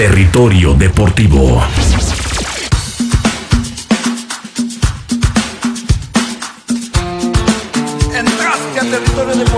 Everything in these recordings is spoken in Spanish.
Territorio Deportivo. Entraste al territorio deportivo.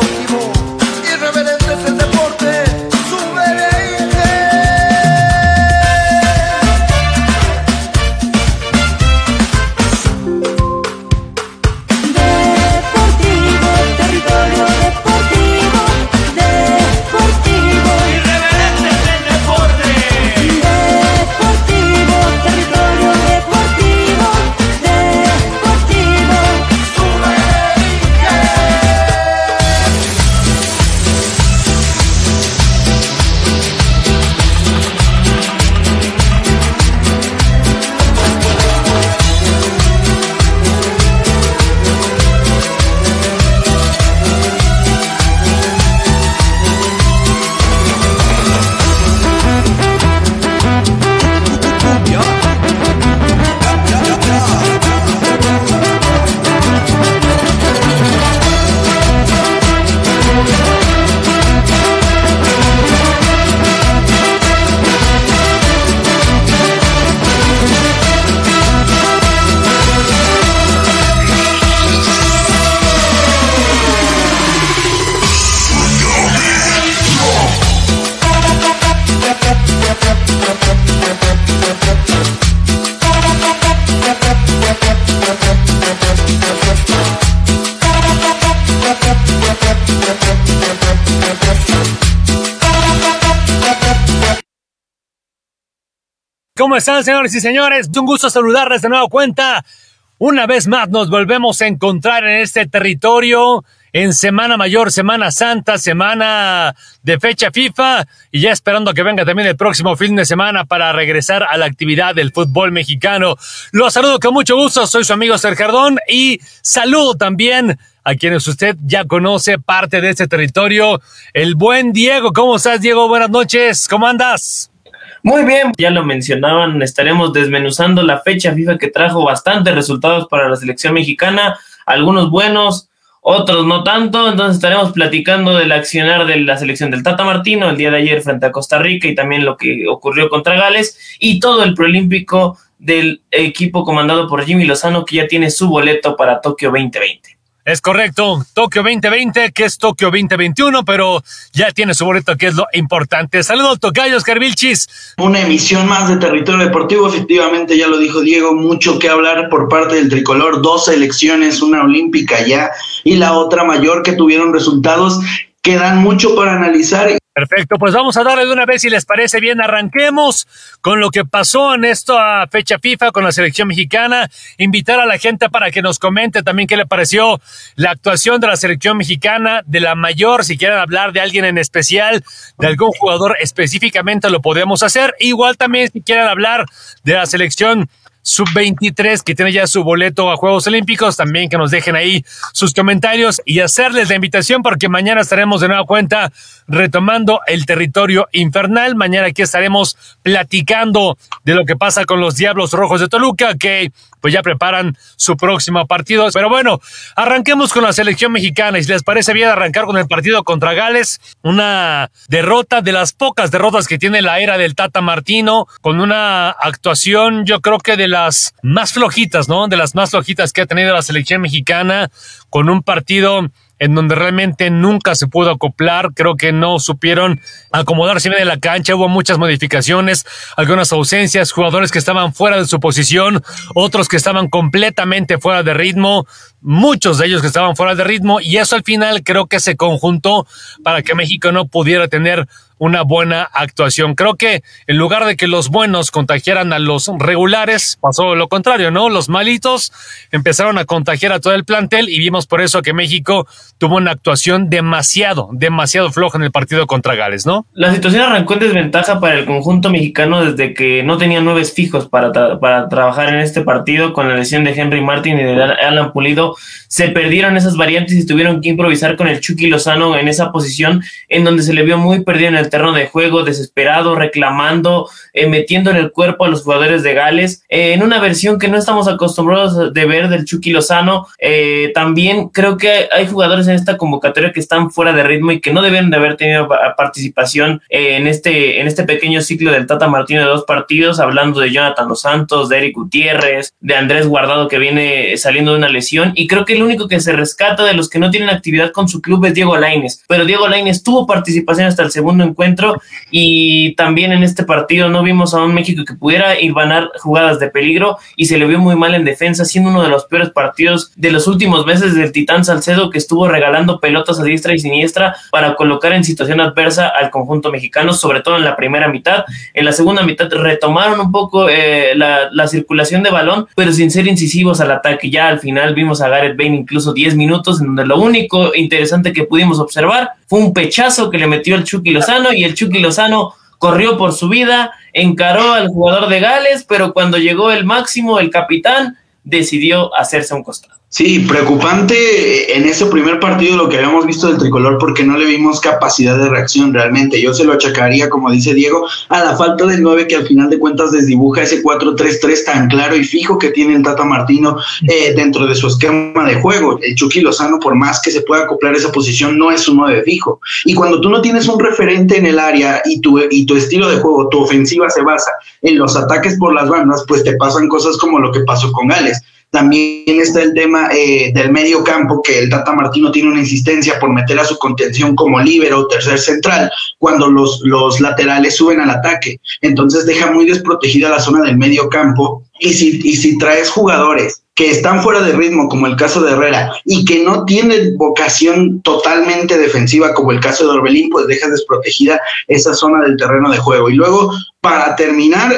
Están, señores y señores? Un gusto saludarles de nueva cuenta. Una vez más nos volvemos a encontrar en este territorio en Semana Mayor, Semana Santa, Semana de fecha FIFA y ya esperando que venga también el próximo fin de semana para regresar a la actividad del fútbol mexicano. Los saludo con mucho gusto, soy su amigo Sergardón y saludo también a quienes usted ya conoce parte de este territorio, el buen Diego. ¿Cómo estás, Diego? Buenas noches, ¿cómo andas? Muy bien, ya lo mencionaban, estaremos desmenuzando la fecha FIFA que trajo bastantes resultados para la selección mexicana, algunos buenos, otros no tanto, entonces estaremos platicando del accionar de la selección del Tata Martino el día de ayer frente a Costa Rica y también lo que ocurrió contra Gales y todo el preolímpico del equipo comandado por Jimmy Lozano que ya tiene su boleto para Tokio 2020. Es correcto, Tokio 2020, que es Tokio 2021, pero ya tiene su boleto, que es lo importante. Saludos, Tocayo, Oscar. Una emisión más de Territorio Deportivo, efectivamente, ya lo dijo Diego, mucho que hablar por parte del tricolor, dos selecciones, una olímpica ya y la otra mayor que tuvieron resultados que dan mucho para analizar. Perfecto, pues vamos a darle de una vez, si les parece bien, arranquemos con lo que pasó en esta fecha FIFA con la selección mexicana. Invitar a la gente para que nos comente también qué le pareció la actuación de la selección mexicana, de la mayor, si quieren hablar de alguien en especial, de algún jugador específicamente, lo podemos hacer. Igual también si quieren hablar de la selección sub-23 que tiene ya su boleto a Juegos Olímpicos, también que nos dejen ahí sus comentarios y hacerles la invitación porque mañana estaremos de nueva cuenta retomando el territorio infernal. Mañana aquí estaremos platicando de lo que pasa con los Diablos Rojos de Toluca, que pues ya preparan su próximo partido. Pero bueno, arranquemos con la selección mexicana y si les parece bien arrancar con el partido contra Gales, una derrota de las pocas derrotas que tiene la era del Tata Martino, con una actuación yo creo que de las más flojitas, ¿no? De las más flojitas que ha tenido la selección mexicana, con un partido en donde realmente nunca se pudo acoplar, creo que no supieron acomodarse bien en la cancha, hubo muchas modificaciones, algunas ausencias, jugadores que estaban fuera de su posición, otros que estaban completamente fuera de ritmo, muchos de ellos que estaban fuera de ritmo, y eso al final creo que se conjuntó para que México no pudiera tener una buena actuación. Creo que en lugar de que los buenos contagiaran a los regulares, pasó lo contrario, ¿no? Los malitos empezaron a contagiar a todo el plantel y vimos por eso que México tuvo una actuación demasiado, demasiado floja en el partido contra Gales, ¿no? La situación arrancó en desventaja para el conjunto mexicano desde que no tenía nueves fijos para, para trabajar en este partido con la lesión de Henry Martin y de Alan Pulido. Se perdieron esas variantes y tuvieron que improvisar con el Chucky Lozano en esa posición en donde se le vio muy perdido en el terreno de juego, desesperado, reclamando, eh, metiendo en el cuerpo a los jugadores de Gales, eh, en una versión que no estamos acostumbrados de ver del Chucky Lozano. Eh, también creo que hay jugadores en esta convocatoria que están fuera de ritmo y que no deben de haber tenido participación en, este, en este pequeño ciclo del Tata Martino de dos partidos, hablando de Jonathan Los Santos, de Eric Gutiérrez, de Andrés Guardado que viene saliendo de una lesión. Y creo que el único que se rescata de los que no tienen actividad con su club es Diego Laines. Pero Diego Laines tuvo participación hasta el segundo encuentro y también en este partido no vimos a un México que pudiera ganar jugadas de peligro y se le vio muy mal en defensa, siendo uno de los peores partidos de los últimos meses del Titán Salcedo que estuvo regalando pelotas a diestra y siniestra para colocar en situación adversa al conjunto mexicano, sobre todo en la primera mitad. En la segunda mitad retomaron un poco eh, la, la circulación de balón, pero sin ser incisivos al ataque. Ya al final vimos a Gareth Bale incluso 10 minutos en donde lo único interesante que pudimos observar fue un pechazo que le metió el Chucky Lozano y el Chucky Lozano corrió por su vida, encaró al jugador de Gales, pero cuando llegó el máximo, el capitán decidió hacerse un costado. Sí, preocupante en ese primer partido lo que habíamos visto del tricolor porque no le vimos capacidad de reacción realmente. Yo se lo achacaría, como dice Diego, a la falta del 9 que al final de cuentas desdibuja ese 4-3-3 tan claro y fijo que tiene el Tata Martino eh, dentro de su esquema de juego. El Chucky Lozano, por más que se pueda acoplar esa posición, no es un 9 fijo. Y cuando tú no tienes un referente en el área y tu, y tu estilo de juego, tu ofensiva se basa en los ataques por las bandas, pues te pasan cosas como lo que pasó con Gales también está el tema eh, del medio campo, que el Tata Martino tiene una insistencia por meter a su contención como líbero o tercer central cuando los, los laterales suben al ataque. Entonces deja muy desprotegida la zona del medio campo. Y si, y si traes jugadores que están fuera de ritmo, como el caso de Herrera, y que no tienen vocación totalmente defensiva, como el caso de Orbelín, pues dejas desprotegida esa zona del terreno de juego. Y luego, para terminar,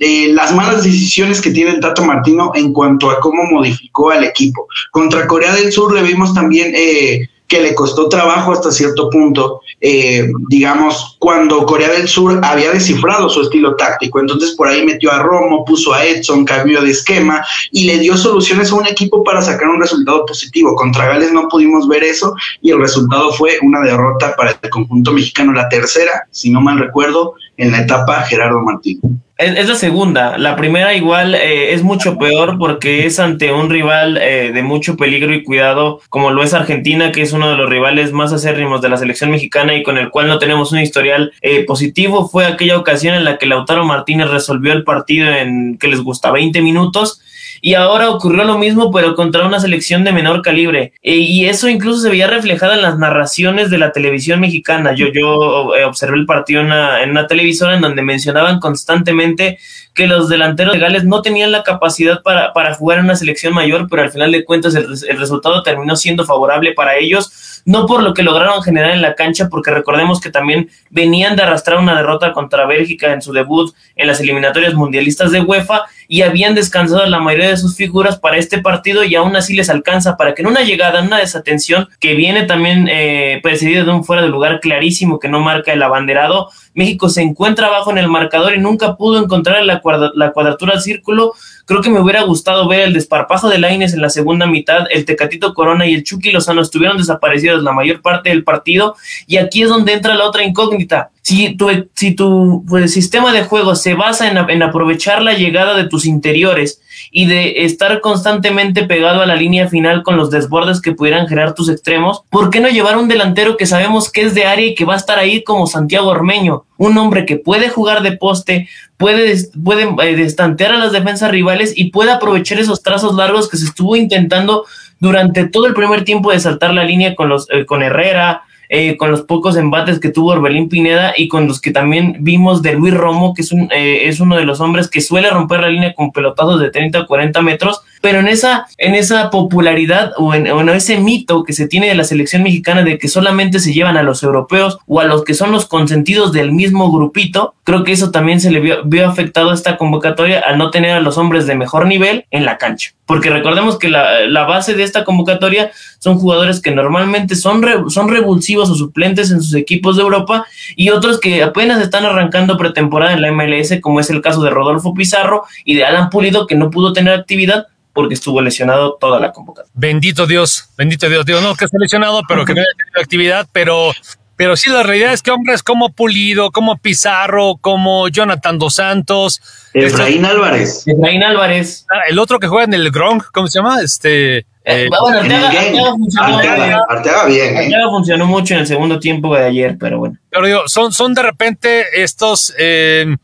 eh, las malas decisiones que tiene el Tato Martino en cuanto a cómo modificó al equipo. Contra Corea del Sur le vimos también... Eh, que le costó trabajo hasta cierto punto, eh, digamos, cuando Corea del Sur había descifrado su estilo táctico. Entonces por ahí metió a Romo, puso a Edson, cambió de esquema y le dio soluciones a un equipo para sacar un resultado positivo. Contra Gales no pudimos ver eso y el resultado fue una derrota para el conjunto mexicano, la tercera, si no mal recuerdo, en la etapa Gerardo Martín. Es, la segunda. La primera igual eh, es mucho peor porque es ante un rival eh, de mucho peligro y cuidado como lo es Argentina, que es uno de los rivales más acérrimos de la selección mexicana y con el cual no tenemos un historial eh, positivo. Fue aquella ocasión en la que Lautaro Martínez resolvió el partido en que les gusta 20 minutos y ahora ocurrió lo mismo, pero contra una selección de menor calibre. E, y eso incluso se veía reflejado en las narraciones de la televisión mexicana. Yo, yo eh, observé el partido en una, televisora en donde mencionaban constantemente que los delanteros de Gales no tenían la capacidad para, para jugar en una selección mayor, pero al final de cuentas el resultado terminó siendo favorable para ellos, no por lo que lograron generar en la cancha, porque recordemos que también venían de arrastrar una derrota contra Bélgica en su debut en las eliminatorias mundialistas de UEFA y habían descansado la mayoría de sus figuras para este partido y aún así les alcanza para que en una llegada, en una desatención que viene también eh, precedida de un fuera de lugar clarísimo que no marca el abanderado, México se encuentra abajo en el marcador y nunca pudo encontrar la, la cuadratura al círculo Creo que me hubiera gustado ver el desparpajo de Laines en la segunda mitad. El Tecatito Corona y el Chucky Lozano estuvieron desaparecidos la mayor parte del partido. Y aquí es donde entra la otra incógnita. Si tu, si tu pues, sistema de juego se basa en, en aprovechar la llegada de tus interiores y de estar constantemente pegado a la línea final con los desbordes que pudieran generar tus extremos, ¿por qué no llevar un delantero que sabemos que es de área y que va a estar ahí como Santiago Ormeño? Un hombre que puede jugar de poste, puede, puede eh, destantear a las defensas rivales y puede aprovechar esos trazos largos que se estuvo intentando durante todo el primer tiempo de saltar la línea con, los, eh, con Herrera, eh, con los pocos embates que tuvo Orbelín Pineda y con los que también vimos de Luis Romo, que es, un, eh, es uno de los hombres que suele romper la línea con pelotazos de 30 a 40 metros, pero en esa, en esa popularidad o en, o en, ese mito que se tiene de la selección mexicana de que solamente se llevan a los europeos o a los que son los consentidos del mismo grupito, creo que eso también se le vio, afectado a esta convocatoria al no tener a los hombres de mejor nivel en la cancha. Porque recordemos que la, la base de esta convocatoria son jugadores que normalmente son, re, son revulsivos o suplentes en sus equipos de Europa y otros que apenas están arrancando pretemporada en la MLS, como es el caso de Rodolfo Pizarro y de Alan Pulido, que no pudo tener actividad porque estuvo lesionado toda la convocatoria. Bendito Dios, bendito Dios, Dios no que esté lesionado, pero que no haya tenido actividad, pero Pero sí, la realidad es que hombres como Pulido, como Pizarro, como Jonathan Dos Santos. Efraín Álvarez. Efraín Álvarez. Ah, El otro que juega en el Gronk, ¿cómo se llama? Este. Eh, eh, bueno, Arteaga. Arteaga funcionó, Arteaga, Arteaga bien, ¿eh? Arteaga funcionó mucho en el segundo tiempo de ayer, pero bueno. Pero digo, son, son de repente estos, eh,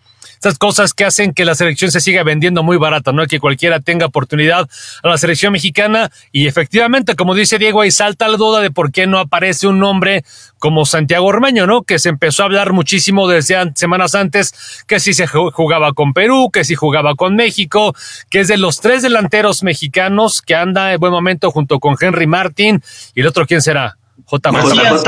estas cosas que hacen que la selección se siga vendiendo muy barata, ¿no? Que cualquiera tenga oportunidad a la selección mexicana. Y efectivamente, como dice Diego, ahí salta la duda de por qué no aparece un nombre como Santiago Ormeño, ¿no? Que se empezó a hablar muchísimo desde an- semanas antes, que si se ju- jugaba con Perú, que si jugaba con México, que es de los tres delanteros mexicanos que anda en buen momento junto con Henry Martin. Y el otro, ¿quién será? J. Macías.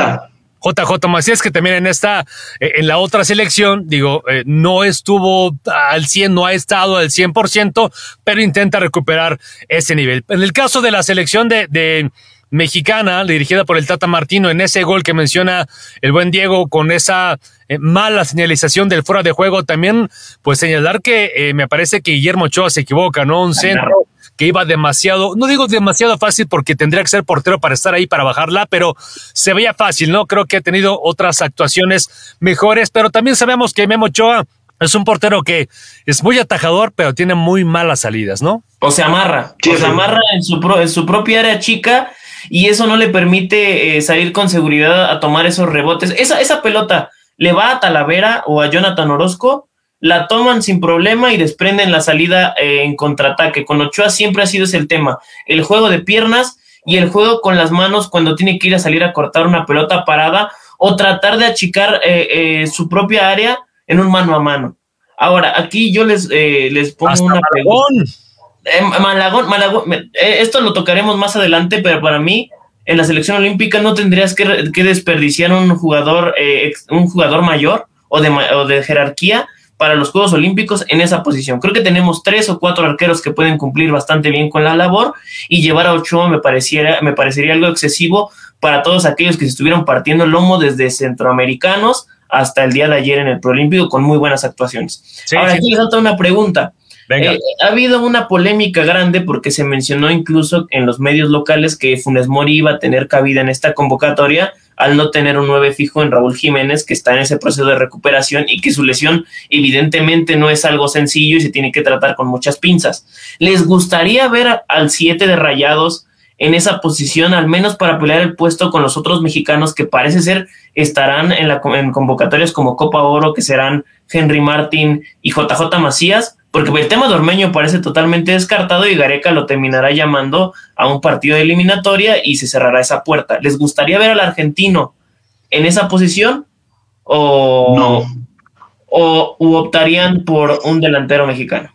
JJ. Macías, que también en esta, eh, en la otra selección, digo, eh, no estuvo al 100, no ha estado al 100%, pero intenta recuperar ese nivel. En el caso de la selección de, de mexicana, dirigida por el Tata Martino, en ese gol que menciona el buen Diego, con esa eh, mala señalización del fuera de juego, también, pues señalar que eh, me parece que Guillermo Ochoa se equivoca, ¿no? Un centro que iba demasiado, no digo demasiado fácil porque tendría que ser portero para estar ahí para bajarla, pero se veía fácil, ¿no? Creo que ha tenido otras actuaciones mejores, pero también sabemos que Memo Ochoa es un portero que es muy atajador, pero tiene muy malas salidas, ¿no? O se amarra, Sí, o se sí. amarra en su, pro- en su propia área chica y eso no le permite eh, salir con seguridad a tomar esos rebotes. Esa, esa pelota le va a Talavera o a Jonathan Orozco, la toman sin problema y desprenden la salida eh, en contraataque. Con Ochoa siempre ha sido ese el tema, el juego de piernas y el juego con las manos cuando tiene que ir a salir a cortar una pelota parada o tratar de achicar eh, eh, su propia área en un mano a mano. Ahora, aquí yo les, eh, les pongo Hasta una pregunta. Malagón. Eh, Malagón, Malagón, eh, esto lo tocaremos más adelante, pero para mí, en la selección olímpica no tendrías que, que desperdiciar un jugador, eh, un jugador mayor o de, o de jerarquía para los Juegos Olímpicos en esa posición. Creo que tenemos tres o cuatro arqueros que pueden cumplir bastante bien con la labor y llevar a Ochoa me pareciera, me parecería algo excesivo para todos aquellos que se estuvieron partiendo el lomo desde centroamericanos hasta el día de ayer en el Proolímpico con muy buenas actuaciones. Sí, Ahora sí. aquí les salta una pregunta. Venga. Eh, ha habido una polémica grande porque se mencionó incluso en los medios locales que Funes Mori iba a tener cabida en esta convocatoria al no tener un 9 fijo en Raúl Jiménez, que está en ese proceso de recuperación y que su lesión evidentemente no es algo sencillo y se tiene que tratar con muchas pinzas. ¿Les gustaría ver al 7 de Rayados en esa posición, al menos para pelear el puesto con los otros mexicanos que parece ser estarán en, la, en convocatorias como Copa Oro, que serán Henry Martin y JJ Macías? Porque el tema de Ormeño parece totalmente descartado y Gareca lo terminará llamando a un partido de eliminatoria y se cerrará esa puerta. ¿Les gustaría ver al argentino en esa posición? ¿O, No. o u optarían por un delantero mexicano?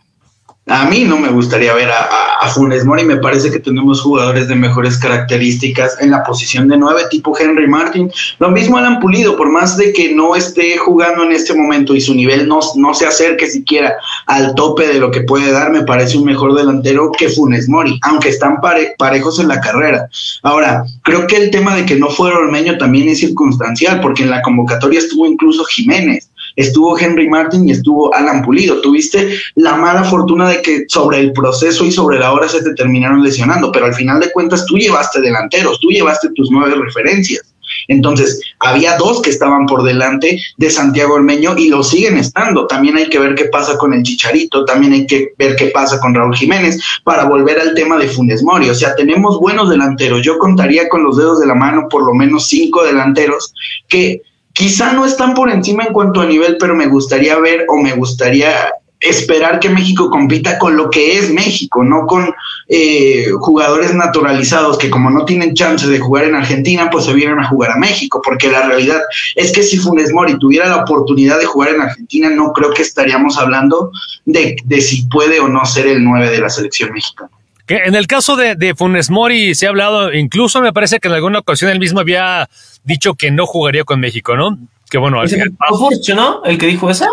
A mí no me gustaría ver a, Funes Mori, me parece que tenemos jugadores de mejores características en la posición de nueve, tipo Henry Martin. Lo mismo Alan Pulido, por más de que no esté jugando en este momento y su nivel no, no se acerque siquiera al tope de lo que puede dar, me parece un mejor delantero que Funes Mori, aunque están pare- parejos en la carrera. Ahora, creo que el tema de que no fuera Ormeño también es circunstancial, porque en la convocatoria estuvo incluso Jiménez estuvo Henry Martin y estuvo Alan Pulido. Tuviste la mala fortuna de que sobre el proceso y sobre la hora se te terminaron lesionando, pero al final de cuentas tú llevaste delanteros, tú llevaste tus nueve referencias. Entonces, había dos que estaban por delante de Santiago Ormeño y lo siguen estando. También hay que ver qué pasa con el Chicharito, también hay que ver qué pasa con Raúl Jiménez para volver al tema de Funes Mori. O sea, tenemos buenos delanteros. Yo contaría con los dedos de la mano por lo menos cinco delanteros que quizá no están por encima en cuanto a nivel, pero me gustaría ver o me gustaría esperar que México compita con lo que es México, no con eh, jugadores naturalizados que como no tienen chance de jugar en Argentina, pues se vienen a jugar a México, porque la realidad es que si Funes Mori tuviera la oportunidad de jugar en Argentina, no creo que estaríamos hablando de, de si puede o no ser el 9 de la selección mexicana. Que en el caso de, de Funes Mori se ha hablado, incluso me parece que en alguna ocasión él mismo había dicho que no jugaría con México, ¿no? Que bueno, al final- Furch, ¿no? El que dijo eso.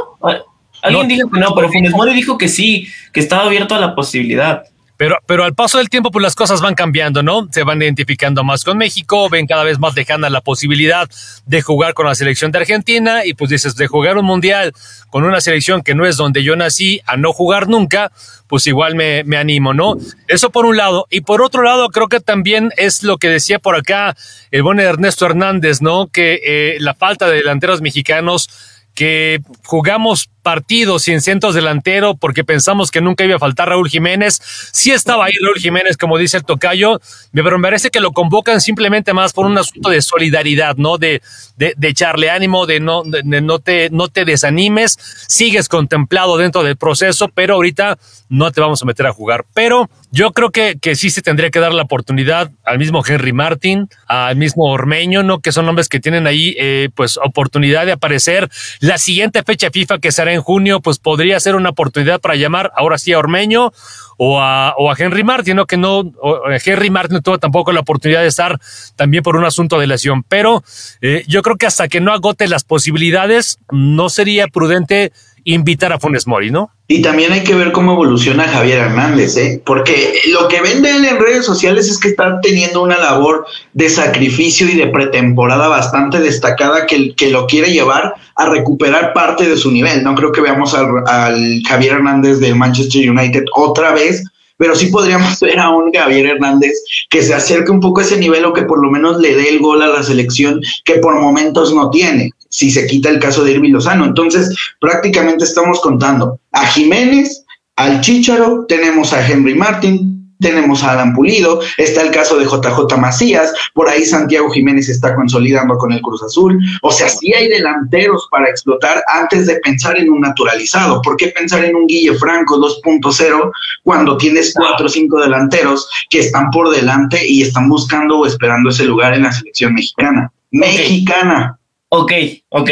Alguien No. dijo que no, pero Funes Mori dijo que sí, que estaba abierto a la posibilidad. Pero, pero al paso del tiempo, pues las cosas van cambiando, ¿no? Se van identificando más con México, ven cada vez más lejana la posibilidad de jugar con la selección de Argentina y pues dices, de jugar un mundial con una selección que no es donde yo nací, a no jugar nunca, pues igual me, me animo, ¿no? Eso por un lado. Y por otro lado, creo que también es lo que decía por acá el buen Ernesto Hernández, ¿no? Que eh, la falta de delanteros mexicanos que jugamos partidos sin centros delantero porque pensamos que nunca iba a faltar Raúl Jiménez. Sí estaba ahí Raúl Jiménez, como dice el tocayo, pero me parece que lo convocan simplemente más por un asunto de solidaridad, ¿no? De, de, de echarle ánimo, de no, no, te, no te desanimes, sigues contemplado dentro del proceso, pero ahorita no te vamos a meter a jugar. Pero yo creo que, que sí se tendría que dar la oportunidad al mismo Henry Martin, al mismo Ormeño, ¿no? Que son hombres que tienen ahí, eh, pues, oportunidad de aparecer. La siguiente fecha FIFA que será en junio, pues podría ser una oportunidad para llamar ahora sí a Ormeño o a, o a Henry Martin, ¿no? Que no, o, Henry Martin no tuvo tampoco la oportunidad de estar también por un asunto de lesión. Pero eh, yo creo que hasta que no agote las posibilidades, no sería prudente invitar a Funes Mori, ¿no? Y también hay que ver cómo evoluciona Javier Hernández, ¿eh? porque lo que vende él en redes sociales es que está teniendo una labor de sacrificio y de pretemporada bastante destacada que, lo quiere llevar a recuperar parte de su nivel. No creo que veamos al, al Javier Hernández del Manchester United otra vez, pero sí podríamos ver a un Javier Hernández que se acerque un poco a ese nivel o que por lo menos le dé el gol a la selección que por momentos no tiene, si se quita el caso de Irving Lozano. Entonces, prácticamente estamos contando a Jiménez, al Chícharo, tenemos a Henry Martin, tenemos a Alan Pulido, está el caso de JJ Macías, por ahí Santiago Jiménez está consolidando con el Cruz Azul, o sea, sí hay delanteros para explotar antes de pensar en un naturalizado. ¿Por qué pensar en un Guille Franco 2.0 cuando tienes cuatro o cinco delanteros que están por delante y están buscando o esperando ese lugar en la selección mexicana? Mexicana. Ok, ok.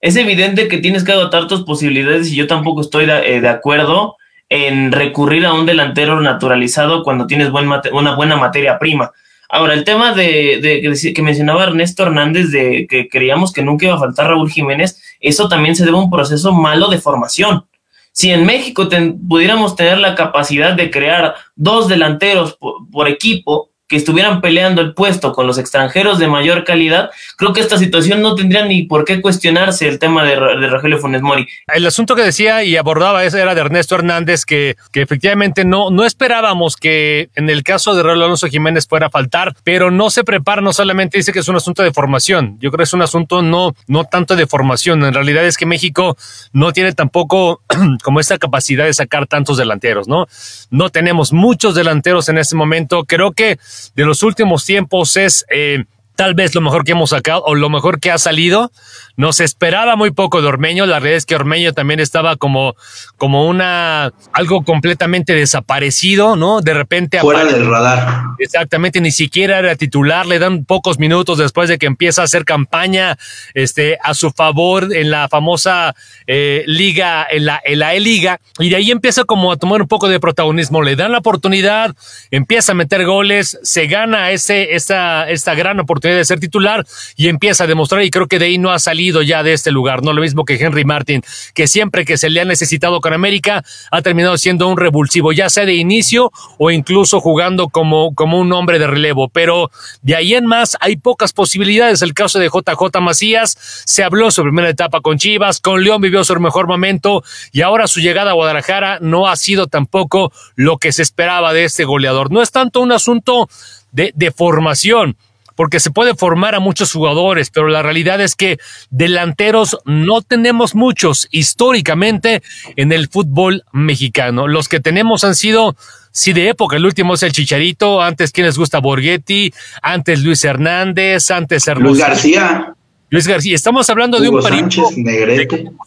Es evidente que tienes que agotar tus posibilidades y yo tampoco estoy de, eh, acuerdo en recurrir a un delantero naturalizado cuando tienes una buena materia prima. Ahora, el tema de, de, que mencionaba Ernesto Hernández de que creíamos que nunca iba a faltar Raúl Jiménez, eso también se debe a un proceso malo de formación. Si en México ten, pudiéramos tener la capacidad de crear dos delanteros por equipo, que estuvieran peleando el puesto con los extranjeros de mayor calidad, creo que esta situación no tendría ni por qué cuestionarse el tema de, de Rogelio Funes Mori. El asunto que decía y abordaba ese era de Ernesto Hernández, que, que efectivamente no, no esperábamos que en el caso de Raúl Alonso Jiménez fuera a faltar, pero no se prepara, no solamente dice que es un asunto de formación, yo creo que es un asunto no, no tanto de formación, en realidad es que México no tiene tampoco como esta capacidad de sacar tantos delanteros, ¿no? No tenemos muchos delanteros en este momento, creo que de los últimos tiempos es eh, tal vez lo mejor que hemos sacado o lo mejor que ha salido. Nos esperaba muy poco de Ormeño. La realidad es que Ormeño también estaba como, como una, algo completamente desaparecido, ¿no? De repente. Fuera del radar. Exactamente, ni siquiera era titular. Le dan pocos minutos después de que empieza a hacer campaña, este, a su favor en la famosa eh, liga, en la, en la E-Liga. Y de ahí empieza como a tomar un poco de protagonismo. Le dan la oportunidad, empieza a meter goles, se gana ese, esta, esta gran oportunidad de ser titular y empieza a demostrar y creo que de ahí no ha salido ya de este lugar, no lo mismo que Henry Martin, que siempre que se le ha necesitado con América ha terminado siendo un revulsivo, ya sea de inicio o incluso jugando como, como un hombre de relevo, pero de ahí en más hay pocas posibilidades, el caso de JJ Macías, se habló su primera etapa con Chivas, con León vivió su mejor momento y ahora su llegada a Guadalajara no ha sido tampoco lo que se esperaba de este goleador, no es tanto un asunto de formación, porque se puede formar a muchos jugadores, pero la realidad es que delanteros no tenemos muchos históricamente en el fútbol mexicano. Los que tenemos han sido, sí, de época. El último es el Chicharito, antes quien les gusta Borghetti, antes Luis Hernández, antes. Luis García. Luis García, estamos hablando de un Sánchez,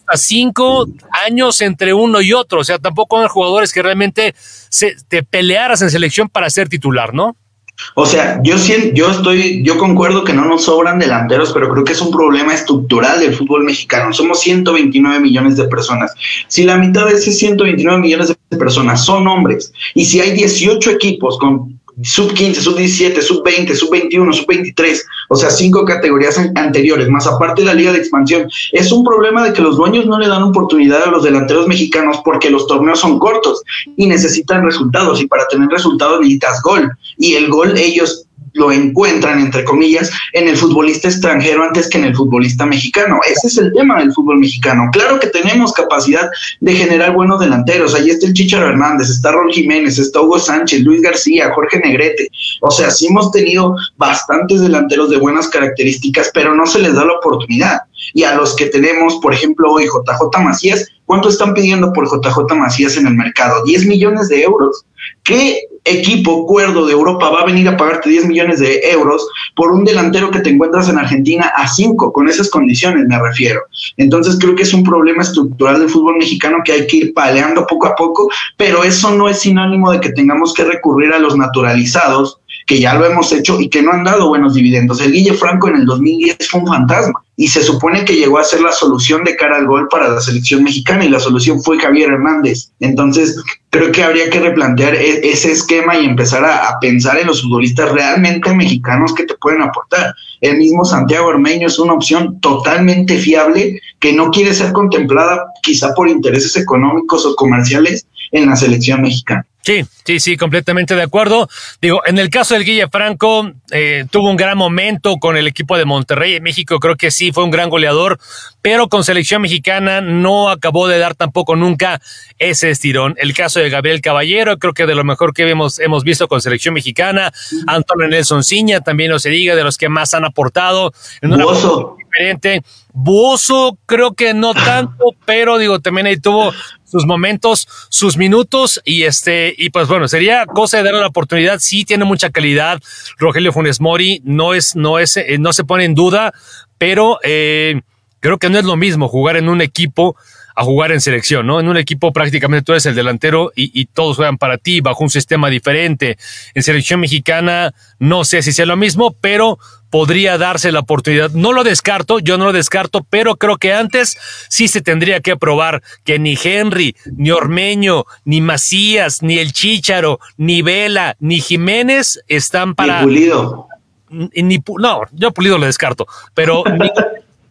a cinco años entre uno y otro. O sea, tampoco hay jugadores que realmente se, te pelearas en selección para ser titular, ¿no? O sea, yo siento, yo estoy, yo concuerdo que no nos sobran delanteros, pero creo que es un problema estructural del fútbol mexicano. Somos 129 millones de personas. Si la mitad de esos 129 millones de personas son hombres y si hay 18 equipos con sub 15, sub 17, sub 20, sub 21, sub 23, o sea, cinco categorías an- anteriores, más aparte de la liga de expansión. Es un problema de que los dueños no le dan oportunidad a los delanteros mexicanos porque los torneos son cortos y necesitan resultados y para tener resultados necesitas gol y el gol ellos lo encuentran, entre comillas, en el futbolista extranjero antes que en el futbolista mexicano. Ese es el tema del fútbol mexicano. Claro que tenemos capacidad de generar buenos delanteros. Ahí está el Chicharo Hernández, está Rol Jiménez, está Hugo Sánchez, Luis García, Jorge Negrete. O sea, sí hemos tenido bastantes delanteros de buenas características, pero no se les da la oportunidad. Y a los que tenemos, por ejemplo, hoy JJ Macías, ¿cuánto están pidiendo por JJ Macías en el mercado? 10 millones de euros. ¿Qué equipo cuerdo de Europa va a venir a pagarte 10 millones de euros por un delantero que te encuentras en Argentina a 5? Con esas condiciones me refiero. Entonces creo que es un problema estructural del fútbol mexicano que hay que ir paleando poco a poco, pero eso no es sinónimo de que tengamos que recurrir a los naturalizados que ya lo hemos hecho y que no han dado buenos dividendos. El Guille Franco en el 2010 fue un fantasma y se supone que llegó a ser la solución de cara al gol para la selección mexicana y la solución fue Javier Hernández. Entonces, creo que habría que replantear e- ese esquema y empezar a, a pensar en los futbolistas realmente mexicanos que te pueden aportar. El mismo Santiago Ormeño es una opción totalmente fiable que no quiere ser contemplada quizá por intereses económicos o comerciales en la selección mexicana. Sí, sí, sí, completamente de acuerdo. Digo, en el caso del Guille Franco, eh, tuvo un gran momento con el equipo de Monterrey en México, creo que sí, fue un gran goleador, pero con selección mexicana no acabó de dar tampoco nunca ese estirón. El caso de Gabriel Caballero, creo que de lo mejor que hemos, hemos visto con selección mexicana, Antonio Nelson Ciña, también no se diga, de los que más han aportado. En una Buoso. diferente. Buoso, creo que no tanto, pero digo, también ahí tuvo sus momentos, sus minutos, y este, y pues bueno, sería cosa de darle la oportunidad. Sí tiene mucha calidad. Rogelio Funes Mori no es, no es, eh, no se pone en duda, pero eh, creo que no es lo mismo jugar en un equipo a jugar en selección, ¿no? En un equipo prácticamente tú eres el delantero y, y, todos juegan para ti bajo un sistema diferente. En selección mexicana no sé si sea lo mismo, pero podría darse la oportunidad. No lo descarto, yo no lo descarto, pero creo que antes sí se tendría que probar que ni Henry, ni Ormeño, ni Macías, ni el Chícharo, ni Vela, ni Jiménez están para... Y Pulido. Ni, ni, no, yo Pulido lo descarto, pero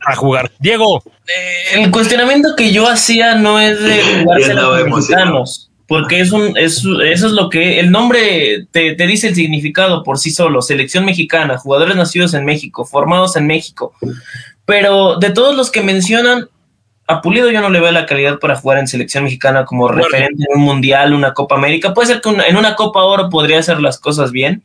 ni, a jugar. Diego. Eh, el cuestionamiento que yo hacía no es de jugarse a los mexicanos, porque es un, es, eso es lo que el nombre te, te, dice el significado por sí solo. Selección mexicana, jugadores nacidos en México, formados en México. Pero de todos los que mencionan, a Pulido yo no le veo la calidad para jugar en selección mexicana como bueno. referente en un mundial, una Copa América. Puede ser que una, en una Copa Oro podría hacer las cosas bien,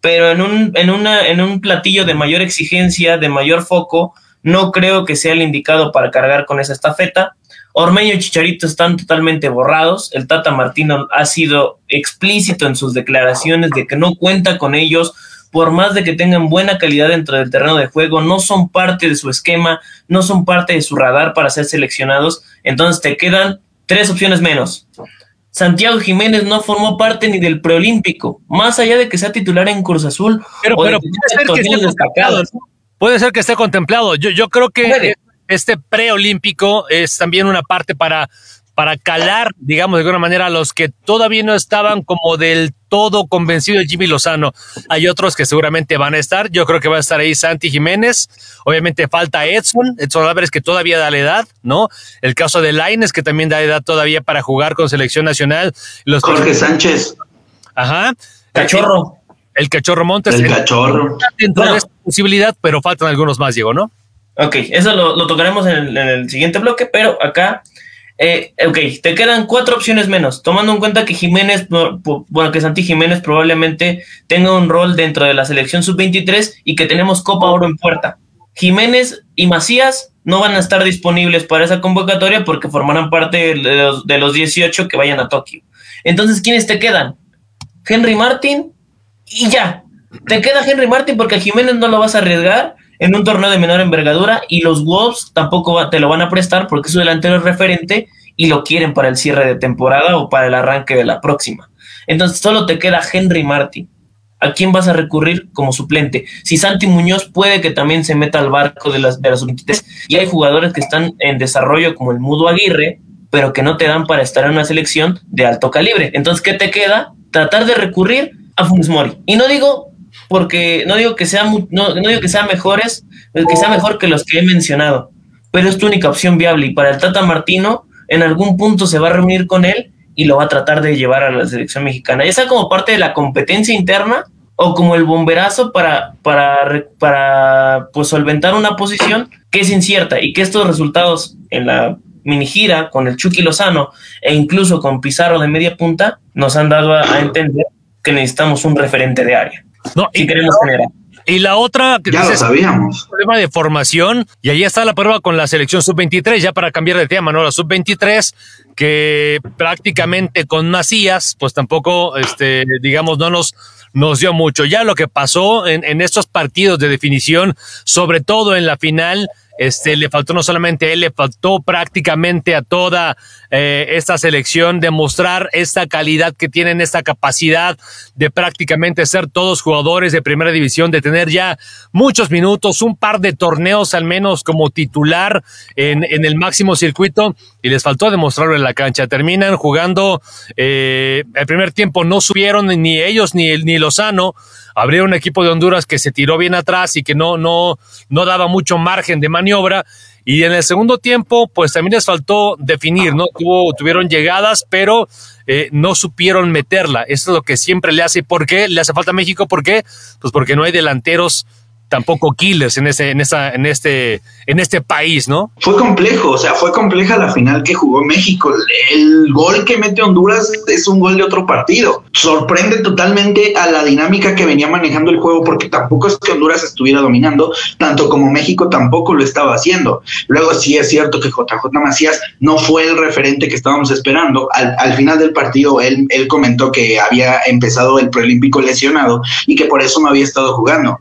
pero en un, en, una, en un platillo de mayor exigencia, de mayor foco, no creo que sea el indicado para cargar con esa estafeta. Ormeño y Chicharito están totalmente borrados. El Tata Martino ha sido explícito en sus declaraciones de que no cuenta con ellos, por más de que tengan buena calidad dentro del terreno de juego, no son parte de su esquema, no son parte de su radar para ser seleccionados. Entonces te quedan tres opciones menos. Santiago Jiménez no formó parte ni del preolímpico, más allá de que sea titular en Cruz Azul. Pero, pero puede ser que esté contemplado, ¿no? Puede ser que esté contemplado. Yo, yo creo que este preolímpico es también una parte para, para calar, digamos, de alguna manera a los que todavía no estaban como del todo convencidos de Jimmy Lozano. Hay otros que seguramente van a estar. Yo creo que va a estar ahí Santi Jiménez. Obviamente falta Edson, Edson Álvarez que todavía da la edad, ¿no? El caso de Laines que también da edad todavía para jugar con selección nacional. Los Jorge Sánchez. Ajá. Cachorro. El, el cachorro Montes. El cachorro. Dentro bueno. de esta posibilidad, pero faltan algunos más, Diego, ¿no? Ok, eso lo, lo tocaremos en el, en el, siguiente bloque, pero acá, eh, ok, te quedan cuatro opciones menos, tomando en cuenta que Jiménez, bueno, que Santi Jiménez probablemente tenga un rol dentro de la selección sub-23 y que tenemos Copa Oro en puerta. Jiménez y Macías no van a estar disponibles para esa convocatoria porque formarán parte de los, de los 18 que vayan a Tokio. Entonces, ¿quiénes te quedan? Henry Martin y ya. Te queda Henry Martin porque Jiménez no lo vas a arriesgar en un torneo de menor envergadura y los Wolves tampoco te lo van a prestar porque su delantero es referente y lo quieren para el cierre de temporada o para el arranque de la próxima. Entonces solo te queda Henry Martin. ¿A quién vas a recurrir como suplente? Si Santi Muñoz puede que también se meta al barco de las, de las 23 y hay jugadores que están en desarrollo como el Mudo Aguirre, pero que no te dan para estar en una selección de alto calibre. Entonces, ¿qué te queda? Tratar de recurrir a Funes Mori. Y no digo porque no digo que sea no, no digo que sean mejores, que sea mejor que los que he mencionado, pero es tu única opción viable y para el Tata Martino en algún punto se va a reunir con él y lo va a tratar de llevar a la selección mexicana, ya sea como parte de la competencia interna o como el bomberazo para, para, para pues, solventar una posición que es incierta y que estos resultados en la mini gira con el Chucky Lozano e incluso con Pizarro de media punta nos han dado a, entender que necesitamos un referente de área. No, si y, queremos generar. y la otra que Ya lo dices, sabíamos. problema de formación y ahí está la prueba con la selección sub-23, ya para cambiar de tema, ¿no? La sub-23 que prácticamente con Macías, pues tampoco, este, digamos, no nos, nos dio mucho. Ya lo que pasó en, en estos partidos de definición, sobre todo en la final, este, le faltó no solamente a él, le faltó prácticamente a toda eh, esta selección demostrar esta calidad que tienen, esta capacidad de prácticamente ser todos jugadores de primera división, de tener ya muchos minutos, un par de torneos al menos como titular en, en el máximo circuito y les faltó demostrarlo en la cancha. Terminan jugando eh, el primer tiempo, no subieron ni ellos ni, ni Lozano. Habría un equipo de Honduras que se tiró bien atrás y que no, no, no daba mucho margen de maniobra. Y en el segundo tiempo, pues también les faltó definir, ¿no? Tuvo, tuvieron llegadas, pero eh, no supieron meterla. Eso es lo que siempre le hace. ¿Por qué le hace falta a México? ¿Por qué? Pues porque no hay delanteros tampoco killers en ese, en esa, en este, en este país, ¿no? Fue complejo, o sea, fue compleja la final que jugó México. El gol que mete Honduras es un gol de otro partido. Sorprende totalmente a la dinámica que venía manejando el juego, porque tampoco es que Honduras estuviera dominando, tanto como México tampoco lo estaba haciendo. Luego sí es cierto que JJ Macías no fue el referente que estábamos esperando. Al, al final del partido, él, él comentó que había empezado el preolímpico lesionado y que por eso no había estado jugando.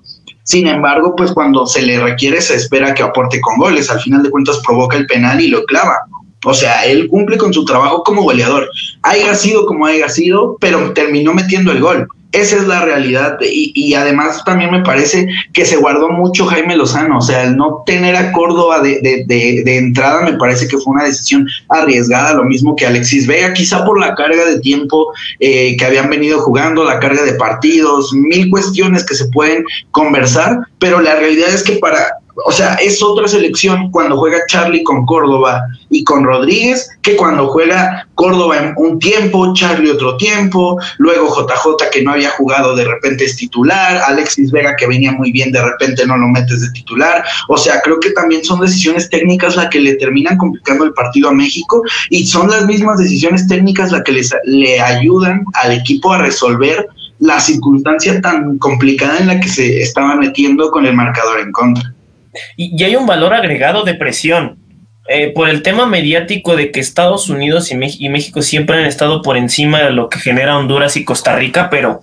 Sin embargo, pues cuando se le requiere se espera que aporte con goles. Al final de cuentas provoca el penal y lo clava. O sea, él cumple con su trabajo como goleador. Haya sido como haya sido, pero terminó metiendo el gol. Esa es la realidad y, y, además también me parece que se guardó mucho Jaime Lozano, o sea, el no tener a Córdoba de, de, de, entrada me parece que fue una decisión arriesgada, lo mismo que Alexis Vega, quizá por la carga de tiempo eh, que habían venido jugando, la carga de partidos, mil cuestiones que se pueden conversar, pero la realidad es que para o sea, es otra selección cuando juega Charlie con Córdoba y con Rodríguez que cuando juega Córdoba en un tiempo, Charlie otro tiempo, luego JJ que no había jugado de repente es titular, Alexis Vega que venía muy bien de repente no lo metes de titular, o sea, creo que también son decisiones técnicas las que le terminan complicando el partido a México y son las mismas decisiones técnicas las que les, le ayudan al equipo a resolver la circunstancia tan complicada en la que se estaba metiendo con el marcador en contra. Y, hay un valor agregado de presión. Eh, por el tema mediático de que Estados Unidos y, y, México siempre han estado por encima de lo que genera Honduras y Costa Rica, pero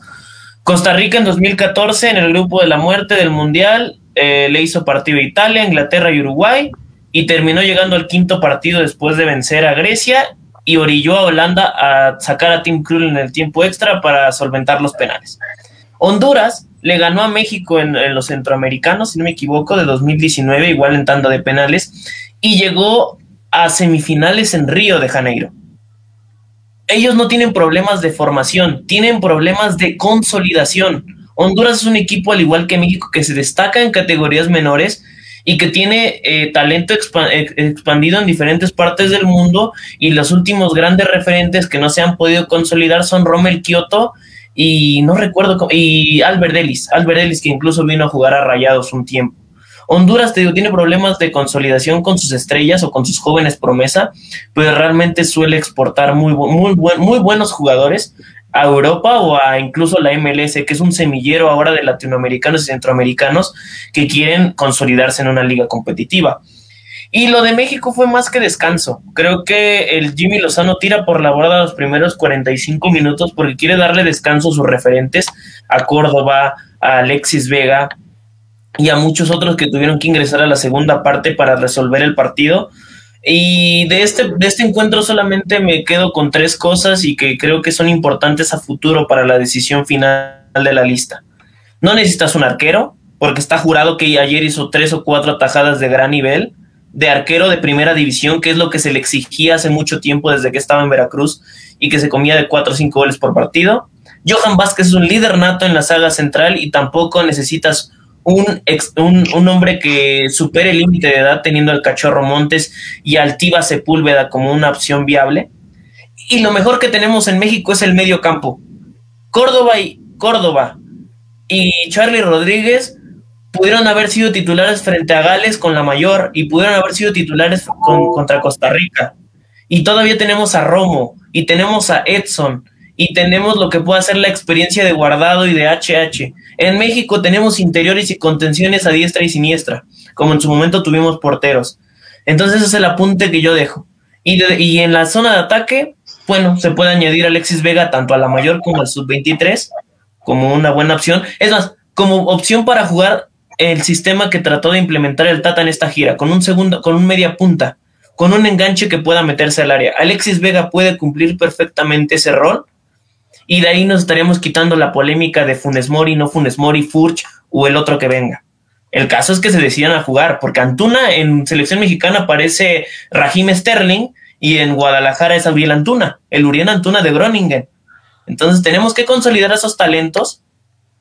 Costa Rica en 2014 en el grupo de la muerte del Mundial eh, le hizo partido a Italia, Inglaterra y Uruguay y terminó llegando al quinto partido después de vencer a Grecia y orilló a Holanda a sacar a Tim Krul en el tiempo extra para solventar los penales. Honduras le ganó a México en, los centroamericanos, si no me equivoco, de 2019, igual en tanda de penales, y llegó a semifinales en Río de Janeiro. Ellos no tienen problemas de formación, tienen problemas de consolidación. Honduras es un equipo, al igual que México, que se destaca en categorías menores y que tiene eh, talento expa expandido en diferentes partes del mundo y los últimos grandes referentes que no se han podido consolidar son Rommel Kioto y no recuerdo, cómo, y Albert Ellis, Albert Ellis que incluso vino a jugar a Rayados un tiempo. Honduras, te digo, tiene problemas de consolidación con sus estrellas o con sus jóvenes promesa, pero realmente suele exportar muy, muy, buen, muy buenos jugadores a Europa o a incluso la MLS, que es un semillero ahora de latinoamericanos y centroamericanos que quieren consolidarse en una liga competitiva. Y lo de México fue más que descanso. Creo que el Jimmy Lozano tira por la borda los primeros 45 minutos porque quiere darle descanso a sus referentes, a Córdoba, a Alexis Vega y a muchos otros que tuvieron que ingresar a la segunda parte para resolver el partido. Y de este, de este encuentro solamente me quedo con tres cosas y que creo que son importantes a futuro para la decisión final de la lista. No necesitas un arquero, porque está jurado que ayer hizo tres o cuatro atajadas de gran nivel de arquero de primera división, que es lo que se le exigía hace mucho tiempo desde que estaba en Veracruz y que se comía de 4 o 5 goles por partido. Johan Vázquez es un líder nato en la saga central y tampoco necesitas un, un, un, hombre que supere el límite de edad teniendo al cachorro Montes y Altiva Sepúlveda como una opción viable. Y lo mejor que tenemos en México es el medio campo. Córdoba y Córdoba y Charlie Rodríguez pudieron haber sido titulares frente a Gales con la mayor y pudieron haber sido titulares con, contra Costa Rica. Y todavía tenemos a Romo y tenemos a Edson y tenemos lo que puede ser la experiencia de guardado y de HH. En México tenemos interiores y contenciones a diestra y siniestra, como en su momento tuvimos porteros. Entonces ese es el apunte que yo dejo. Y, y en la zona de ataque, bueno, se puede añadir a Alexis Vega tanto a la mayor como al sub-23 como una buena opción. Es más, como opción para jugar el sistema que trató de implementar el Tata en esta gira, con un segundo, con un media punta, con un enganche que pueda meterse al área. Alexis Vega puede cumplir perfectamente ese rol y de ahí nos estaríamos quitando la polémica de Funes Mori, no Funes Mori, Furch o el otro que venga. El caso es que se decidan a jugar, porque Antuna en selección mexicana parece Rahim Sterling y en Guadalajara es Abriel Antuna, el Urián Antuna de Groningen. Entonces tenemos que consolidar esos talentos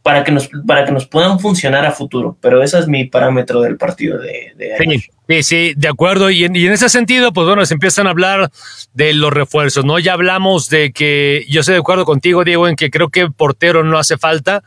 para que nos, para que nos puedan funcionar a futuro. Pero ese es mi parámetro del partido de, de sí, sí, de acuerdo. Y en, y en, ese sentido, pues bueno, se empiezan a hablar de los refuerzos, ¿no? Ya hablamos de que yo estoy de acuerdo contigo, Diego, en que creo que portero no hace falta.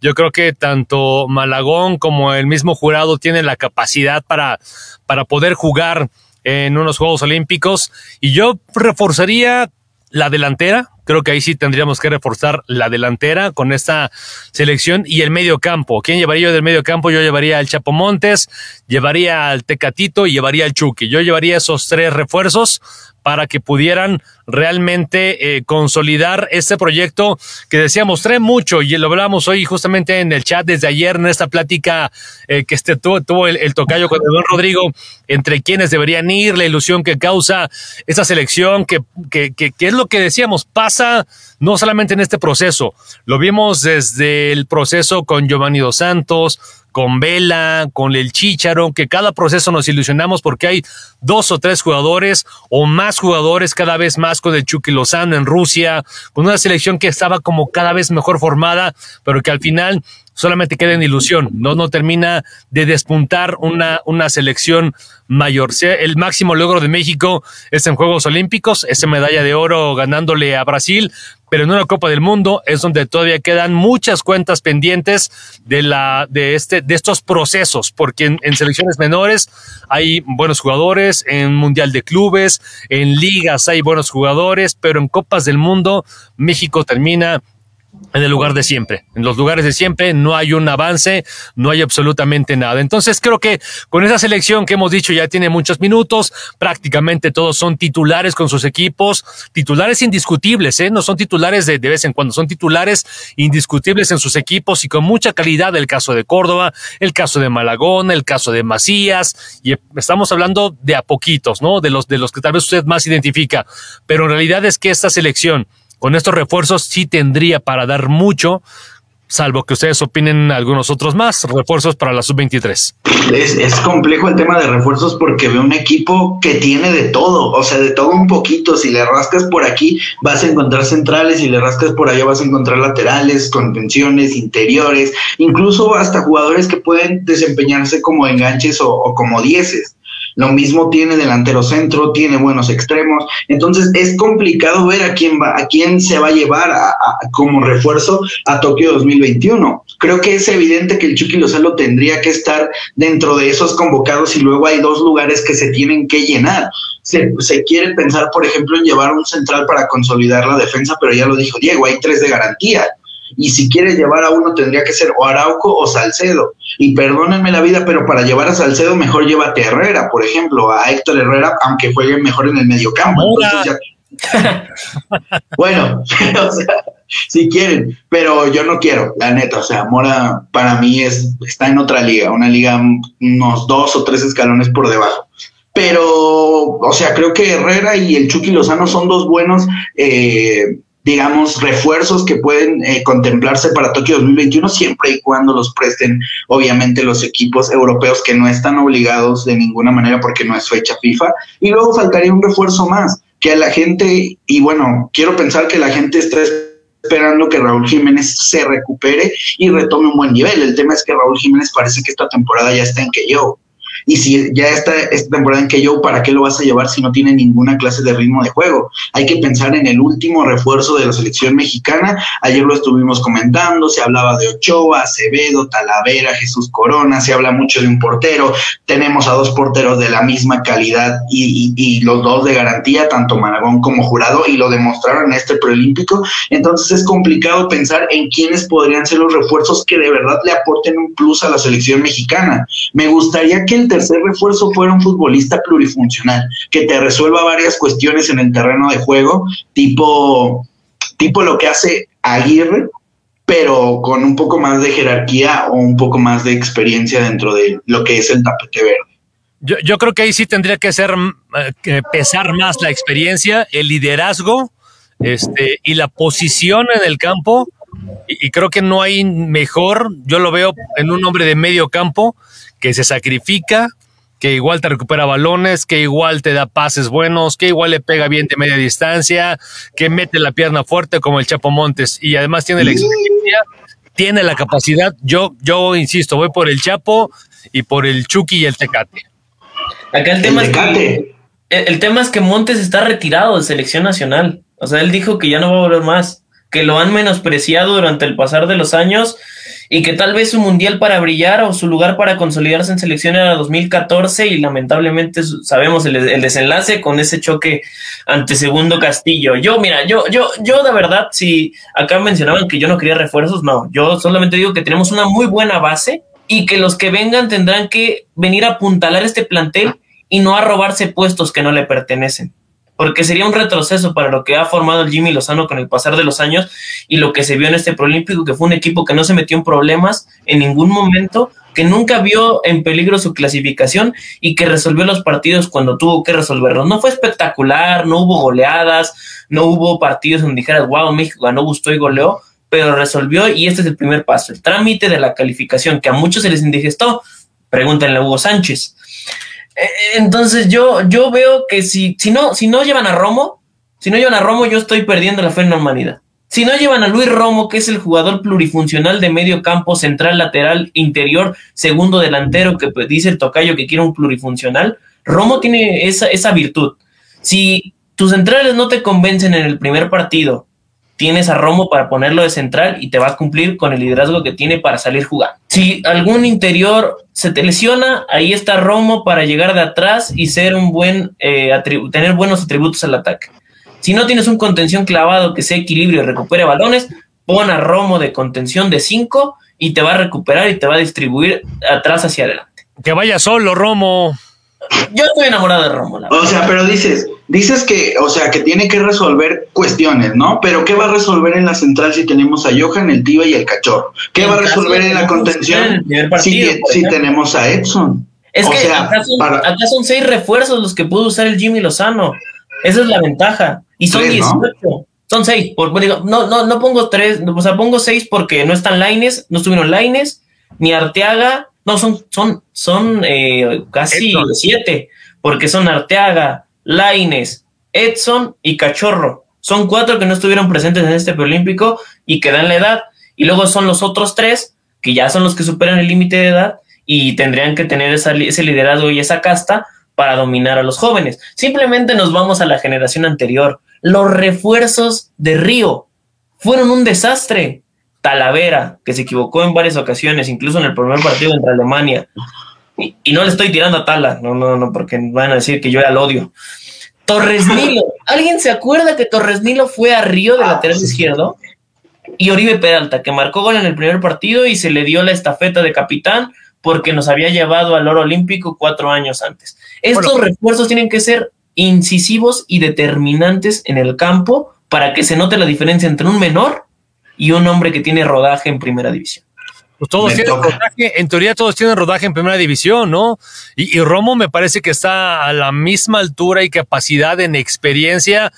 Yo creo que tanto Malagón como el mismo jurado tienen la capacidad para, para poder jugar en unos Juegos Olímpicos. Y yo reforzaría la delantera, creo que ahí sí tendríamos que reforzar la delantera con esta selección y el medio campo. ¿Quién llevaría yo del medio campo? Yo llevaría al Chapo Montes, llevaría al Tecatito y llevaría al Chucky. Yo llevaría esos tres refuerzos para que pudieran realmente eh, consolidar este proyecto que decíamos trae mucho y lo hablamos hoy justamente en el chat desde ayer en esta plática eh, que este tuvo, el, el, tocayo con don Rodrigo entre quienes deberían ir, la ilusión que causa esa selección, que, que, que es lo que decíamos, pasa no solamente en este proceso, lo vimos desde el proceso con Giovanni Dos Santos, con Vela, con el Chicharo, que cada proceso nos ilusionamos porque hay dos o tres jugadores o más jugadores cada vez más con el Chucky Lozano en Rusia, con una selección que estaba como cada vez mejor formada, pero que al final solamente queda en ilusión, no, no termina de despuntar una, una selección mayor. El máximo logro de México es en Juegos Olímpicos, esa medalla de oro ganándole a Brasil, pero en una Copa del Mundo es donde todavía quedan muchas cuentas pendientes de la de este de estos procesos, porque en, en, selecciones menores hay buenos jugadores, en Mundial de Clubes, en ligas hay buenos jugadores, pero en Copas del Mundo México termina en el lugar de siempre. En los lugares de siempre no hay un avance, no hay absolutamente nada. Entonces creo que con esa selección que hemos dicho ya tiene muchos minutos, prácticamente todos son titulares con sus equipos, titulares indiscutibles, ¿eh? no son titulares de, de vez en cuando, son titulares indiscutibles en sus equipos y con mucha calidad. El caso de Córdoba, el caso de Malagón, el caso de Macías, y estamos hablando de a poquitos, ¿no? De los, de los que tal vez usted más identifica, pero en realidad es que esta selección, con estos refuerzos sí tendría para dar mucho, salvo que ustedes opinen algunos otros más, refuerzos para la sub-23. Es, es, complejo el tema de refuerzos porque veo un equipo que tiene de todo, o sea, de todo un poquito. Si le rascas por aquí, vas a encontrar centrales, si le rascas por allá, vas a encontrar laterales, contenciones, interiores, incluso hasta jugadores que pueden desempeñarse como enganches o, o como dieces. Lo mismo tiene delantero centro, tiene buenos extremos. Entonces es complicado ver a quién va, a quién se va a llevar como refuerzo a Tokio 2021. Creo que es evidente que el Chucky Lozano tendría que estar dentro de esos convocados y luego hay dos lugares que se tienen que llenar. Se, se, quiere pensar, por ejemplo, en llevar un central para consolidar la defensa, pero ya lo dijo Diego, hay tres de garantía y si quieres llevar a uno tendría que ser o Arauco o Salcedo. Y perdónenme la vida, pero para llevar a Salcedo mejor llévate a Herrera, por ejemplo, a Héctor Herrera, aunque juegue mejor en el mediocampo. Ya... bueno, o sea, si quieren, pero yo no quiero, la neta, o sea, Mora para mí es, está en otra liga, una liga unos dos o tres escalones por debajo. Pero, o sea, creo que Herrera y el Chucky Lozano son dos buenos eh, digamos, refuerzos que pueden eh, contemplarse para Tokio 2021 siempre y cuando los presten, obviamente, los equipos europeos que no están obligados de ninguna manera porque no es fecha FIFA. Y luego faltaría un refuerzo más, que a la gente, y bueno, quiero pensar que la gente está esperando que Raúl Jiménez se recupere y retome un buen nivel. El tema es que Raúl Jiménez parece que esta temporada ya está en que yo. Y si ya está esta temporada en que yo, ¿para qué lo vas a llevar si no tiene ninguna clase de ritmo de juego? Hay que pensar en el último refuerzo de la selección mexicana. Ayer lo estuvimos comentando, se hablaba de Ochoa, Acevedo, Talavera, Jesús Corona, se habla mucho de un portero. Tenemos a dos porteros de la misma calidad y, y, los dos de garantía, tanto Maragón como Jurado, y lo demostraron en este preolímpico. Entonces es complicado pensar en quiénes podrían ser los refuerzos que de verdad le aporten un plus a la selección mexicana. Me gustaría que el tercer refuerzo fuera un futbolista plurifuncional, que te resuelva varias cuestiones en el terreno de juego, tipo, tipo lo que hace Aguirre, pero con un poco más de jerarquía o un poco más de experiencia dentro de lo que es el tapete verde. Yo, creo que ahí sí tendría que ser eh, pesar más la experiencia, el liderazgo este, y la posición en el campo. Y, y creo que no hay mejor, yo lo veo en un hombre de medio campo que se sacrifica, que igual te recupera balones, que igual te da pases buenos, que igual le pega bien de media distancia, que mete la pierna fuerte como el Chapo Montes y además tiene la experiencia, tiene la capacidad. Yo, yo insisto, voy por el Chapo y por el Chucky y el Tecate. Acá el tema, el, es que, el, el tema es que Montes está retirado de selección nacional. O sea, él dijo que ya no va a volver más, que lo han menospreciado durante el pasar de los años y que tal vez su mundial para brillar o su lugar para consolidarse en selección era 2014 y lamentablemente sabemos el, desenlace con ese choque ante Segundo Castillo. Yo, mira, yo, yo, yo de verdad, si acá mencionaban que yo no quería refuerzos, no, yo solamente digo que tenemos una muy buena base y que los que vengan tendrán que venir a apuntalar este plantel y no a robarse puestos que no le pertenecen porque sería un retroceso para lo que ha formado Jimmy Lozano con el pasar de los años y lo que se vio en este Proolímpico, que fue un equipo que no se metió en problemas en ningún momento, que nunca vio en peligro su clasificación y que resolvió los partidos cuando tuvo que resolverlos. No fue espectacular, no hubo goleadas, no hubo partidos donde dijeras, wow, México ganó, gustó y goleó, pero resolvió y este es el primer paso, el trámite de la calificación, que a muchos se les indigestó. Pregúntenle a Hugo Sánchez. Entonces yo, yo veo que si, si, no, si no llevan a Romo, si no llevan a Romo, yo estoy perdiendo la fe en la humanidad. Si no llevan a Luis Romo, que es el jugador plurifuncional de medio campo, central, lateral, interior, segundo delantero, que dice el tocayo que quiere un plurifuncional, Romo tiene esa, esa virtud. Si tus centrales no te convencen en el primer partido tienes a Romo para ponerlo de central y te va a cumplir con el liderazgo que tiene para salir jugando. Si algún interior se te lesiona, ahí está Romo para llegar de atrás y ser un buen eh, tener buenos atributos al ataque. Si no tienes un contención clavado que sea equilibrio y recupere balones, pon a Romo de contención de 5 y te va a recuperar y te va a distribuir atrás hacia adelante. Que vaya solo, Romo. Yo estoy enamorado de Romo. o sea, pero dices, dices que, o sea, que tiene que resolver cuestiones, ¿no? Pero ¿qué va a resolver en la central si tenemos a Johan, el Tiva y el Cachorro? ¿Qué va a resolver en la contención partido, si, si tenemos a Edson? Es o que sea, acá, son, para... acá, son, seis refuerzos los que pudo usar el Jimmy Lozano. Esa es la ventaja. Y son tres, 18. ¿no? Son seis. Por, digo, no, no, no pongo tres, o sea, pongo seis porque no están Laines, no estuvieron Laines, ni Arteaga, no, son, son, son eh, casi Edson. siete, porque son Arteaga, Laines, Edson y Cachorro. Son cuatro que no estuvieron presentes en este preolímpico y que dan la edad. Y luego son los otros tres, que ya son los que superan el límite de edad y tendrían que tener ese liderazgo y esa casta para dominar a los jóvenes. Simplemente nos vamos a la generación anterior. Los refuerzos de Río fueron un desastre. Talavera, que se equivocó en varias ocasiones, incluso en el primer partido entre Alemania. Y, y, no le estoy tirando a Tala, no, no, no, porque van a decir que yo era el odio. Torres Nilo, ¿alguien se acuerda que Torres Nilo fue a Río de lateral izquierdo? Y Oribe Peralta, que marcó gol en el primer partido y se le dio la estafeta de capitán porque nos había llevado al oro olímpico cuatro años antes. Estos bueno, refuerzos tienen que ser incisivos y determinantes en el campo para que se note la diferencia entre un menor y un hombre que tiene rodaje en primera división. Pues todos me tienen toca. rodaje, en teoría todos tienen rodaje en primera división, ¿no? Y, y, Romo me parece que está a la misma altura y capacidad en experiencia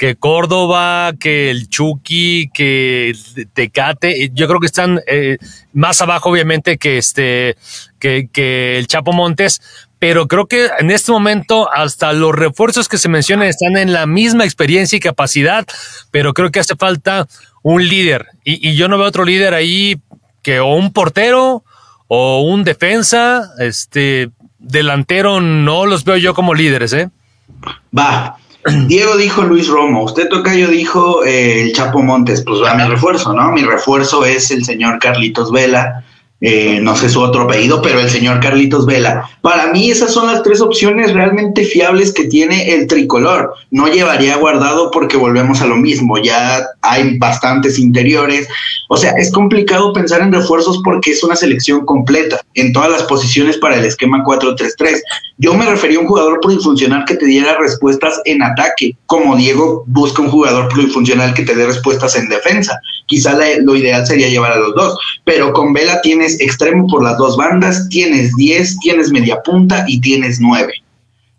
que Córdoba, que el Chucky, que Tecate. Yo creo que están eh, más abajo, obviamente, que este, que, que el Chapo Montes, pero creo que en este momento hasta los refuerzos que se mencionan están en la misma experiencia y capacidad, pero creo que hace falta un líder. Y, y yo no veo otro líder ahí que o un portero o un defensa, este delantero no los veo yo como líderes, ¿eh? Va. Diego dijo Luis Romo, usted Tocayo dijo eh, el Chapo Montes, pues va mi refuerzo, ¿no? Mi refuerzo es el señor Carlitos Vela, eh, no sé su otro apellido, pero el señor Carlitos Vela. Para mí esas son las tres opciones realmente fiables que tiene el tricolor. No llevaría guardado porque volvemos a lo mismo, ya hay bastantes interiores. O sea, es complicado pensar en refuerzos porque es una selección completa en todas las posiciones para el esquema 4-3-3. Yo me refería a un jugador plurifuncional que te diera respuestas en ataque, como Diego busca un jugador plurifuncional que te dé respuestas en defensa. Quizá la- lo ideal sería llevar a los dos, pero con Vela tienes extremo por las dos bandas, tienes 10, tienes media punta y tienes 9.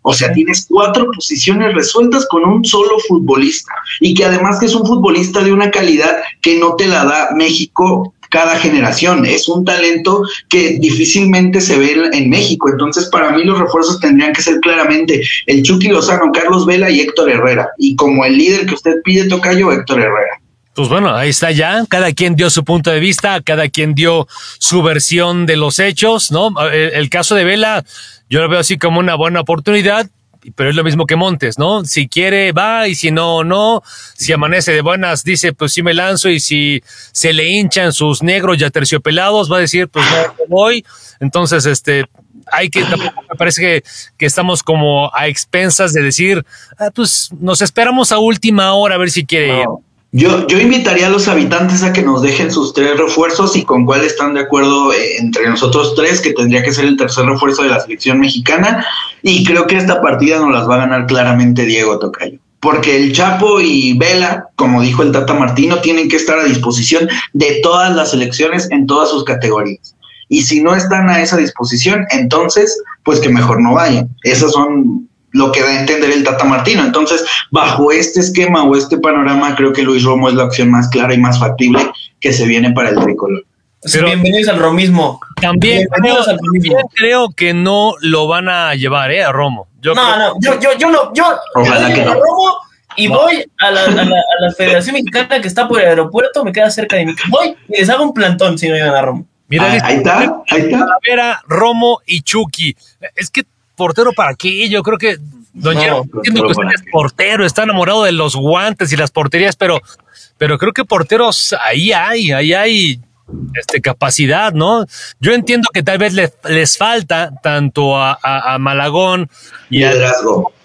O sea, tienes cuatro posiciones resueltas con un solo futbolista y que además que es un futbolista de una calidad que no te la da México cada generación. Es un talento que difícilmente se ve en- en México. Entonces, para mí los refuerzos tendrían que ser claramente el Chucky Lozano, Carlos Vela y Héctor Herrera. Y como el líder que usted pide, Tocayo, Héctor Herrera. Pues bueno, ahí está ya. Cada quien dio su punto de vista, cada quien dio su versión de los hechos, ¿no? El, el caso de Vela, yo lo veo así como una buena oportunidad, pero es lo mismo que Montes, ¿no? Si quiere, va, y si no, no. Si amanece de buenas, dice, pues sí me lanzo, y si se le hinchan sus negros ya terciopelados, va a decir, pues no, no voy. Entonces, este, hay que, me parece que, que estamos como a expensas de decir, ah, pues nos esperamos a última hora a ver si quiere ir. Yo, yo invitaría a los habitantes a que nos dejen sus tres refuerzos y con cuál están de acuerdo eh, entre nosotros tres, que tendría que ser el tercer refuerzo de la selección mexicana. Y creo que esta partida nos las va a ganar claramente Diego Tocayo. Porque el Chapo y Vela, como dijo el Tata Martino, tienen que estar a disposición de todas las selecciones en todas sus categorías. Y si no están a esa disposición, entonces, pues que mejor no vayan. Esas son lo que da a entender el Tata Martino. Entonces, bajo este esquema o este panorama, creo que Luis Romo es la opción más clara y más factible que se viene para el tricolor. Pero- Bienvenidos al romismo. También creo, Bienvenidos al también romismo. creo que no lo van a llevar, ¿eh? A Romo. Yo No, creo- no, yo, yo, yo no, yo, Ojalá yo que no. me robo y voy a la, a, la, a la Federación Mexicana que está por el aeropuerto, me queda cerca de mi casa. Voy y les hago un plantón si no llegan a Romo. Mira, Ah, ahí está, ahí está. Romo y Chucky. Es que portero para qué? Yo creo que Don No, Gerardo, entiendo que usted es portero, está enamorado de los guantes y las porterías, pero, pero creo que porteros ahí hay, ahí hay este, capacidad, ¿no? Yo entiendo que tal vez les, les falta tanto a, a- a Malagón y a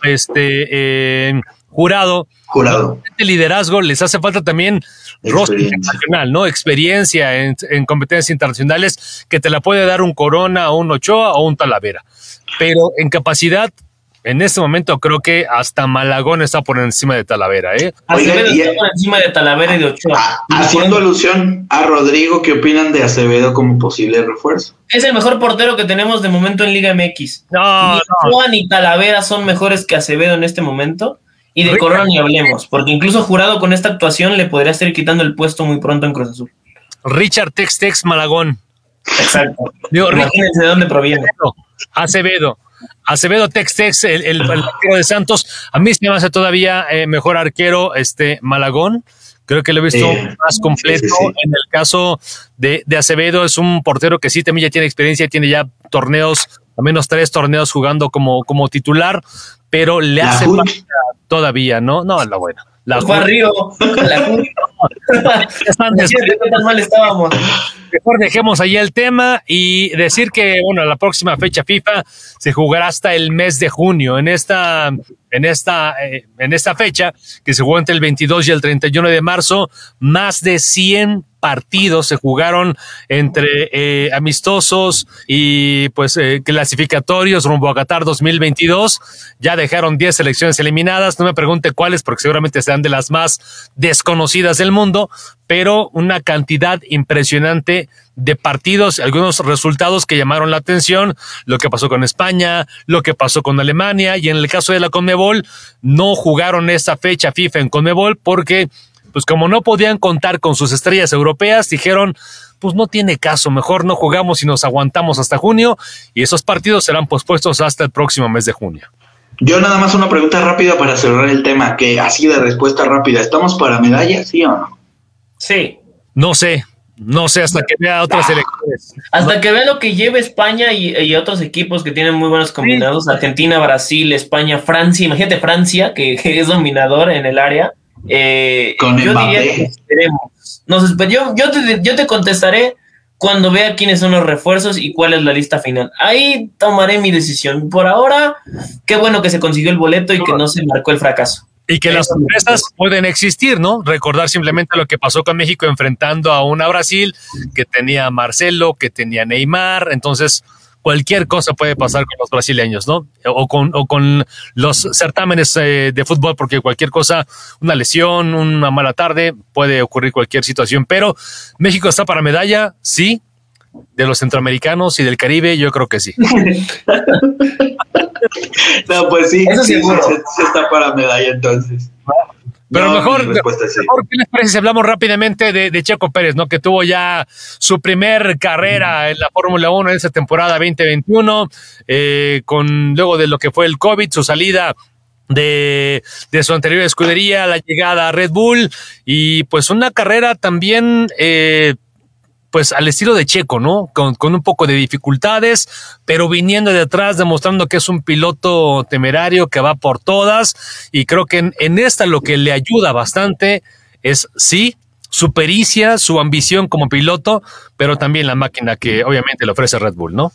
este eh, jurado jurado. de liderazgo, les hace falta también rostro internacional, ¿no? Experiencia en, en competencias internacionales que te la puede dar un Corona o un Ochoa o un Talavera. Pero en capacidad, en este momento creo que hasta Malagón está por encima de Talavera, ¿eh? Acevedo y- está por encima de Talavera y de Ochoa. Ah, haciendo alusión a Rodrigo, ¿qué opinan de Acevedo como posible refuerzo? Es el mejor portero que tenemos de momento en Liga MX. No, ni no. Ochoa ni Talavera son mejores que Acevedo en este momento. Y de. Corona ni hablemos, porque incluso Jurado con esta actuación le podría estar quitando el puesto muy pronto en Cruz Azul. Richard Tex Tex Malagón. Exacto. Digo, Richard Imagínense de dónde proviene. Acevedo. Acevedo Tex Tex, el, el, el arquero de Santos. A mí se me hace todavía eh, mejor arquero este Malagón. Creo que lo he visto Eh, más completo. sí, sí, sí. En el caso de, de Acevedo, es un portero que sí también ya tiene experiencia, tiene ya torneos, al menos tres torneos jugando como, como titular, pero le La hace falta todavía, ¿no? No, la buena. La. Río. La qué tan mal estábamos. Mejor dejemos ahí el tema y decir que, bueno, la próxima fecha FIFA se jugará hasta el mes de junio. En esta, en esta, eh, en esta fecha, que se jugó entre el 22 y el 31 de marzo, más de 100 partidos se jugaron entre eh, amistosos y pues eh, clasificatorios rumbo a Qatar 2022. Ya dejaron 10 selecciones eliminadas. No me pregunte cuáles, porque seguramente serán de las más desconocidas del mundo, pero una cantidad impresionante de partidos, algunos resultados que llamaron la atención, lo que pasó con España, lo que pasó con Alemania y en el caso de la Conmebol no jugaron esta fecha FIFA en Conmebol porque pues como no podían contar con sus estrellas europeas, dijeron, pues no tiene caso, mejor no jugamos y nos aguantamos hasta junio y esos partidos serán pospuestos hasta el próximo mes de junio. Yo nada más una pregunta rápida para cerrar el tema, que así de respuesta rápida. ¿Estamos para medalla, sí o no? Sí. No sé, no sé, hasta que vea otras elecciones. Hasta que vea lo que lleva España y, y otros equipos que tienen muy buenos combinados, Argentina, Brasil, España, Francia, imagínate Francia, que, que es dominador en el área. Eh, Con yo Mbappé. diría que esperemos. Nos espe- yo, yo, te, yo te contestaré cuando vea quiénes son los refuerzos y cuál es la lista final. Ahí tomaré mi decisión. Por ahora, qué bueno que se consiguió el boleto y que no se marcó el fracaso. Y que las sorpresas pueden existir, ¿no? Recordar simplemente lo que pasó con México enfrentando a una Brasil que tenía a Marcelo, que tenía Neymar, entonces cualquier cosa puede pasar con los brasileños, ¿no? O con, o con los certámenes eh, de fútbol, porque cualquier cosa, una lesión, una mala tarde, puede ocurrir cualquier situación, pero México está para medalla, sí, de los centroamericanos y del Caribe, yo creo que sí. No, pues sí, Eso sí, sí, seguro. sí, sí está para medalla entonces. Pero No, mejor, mejor, ¿qué les parece si hablamos rápidamente de, de Checo Pérez, ¿no? que tuvo ya su primer carrera en la Fórmula 1 en esa temporada 2021, eh, con luego de lo que fue el COVID, su salida de, de su anterior escudería, la llegada a Red Bull y pues una carrera también eh, pues al estilo de Checo, ¿no? Con, con un poco de dificultades, pero viniendo de atrás, demostrando que es un piloto temerario que va por todas. Y creo que en, en esta lo que le ayuda bastante es, sí, su pericia, su ambición como piloto, pero también la máquina que obviamente le ofrece Red Bull, ¿no?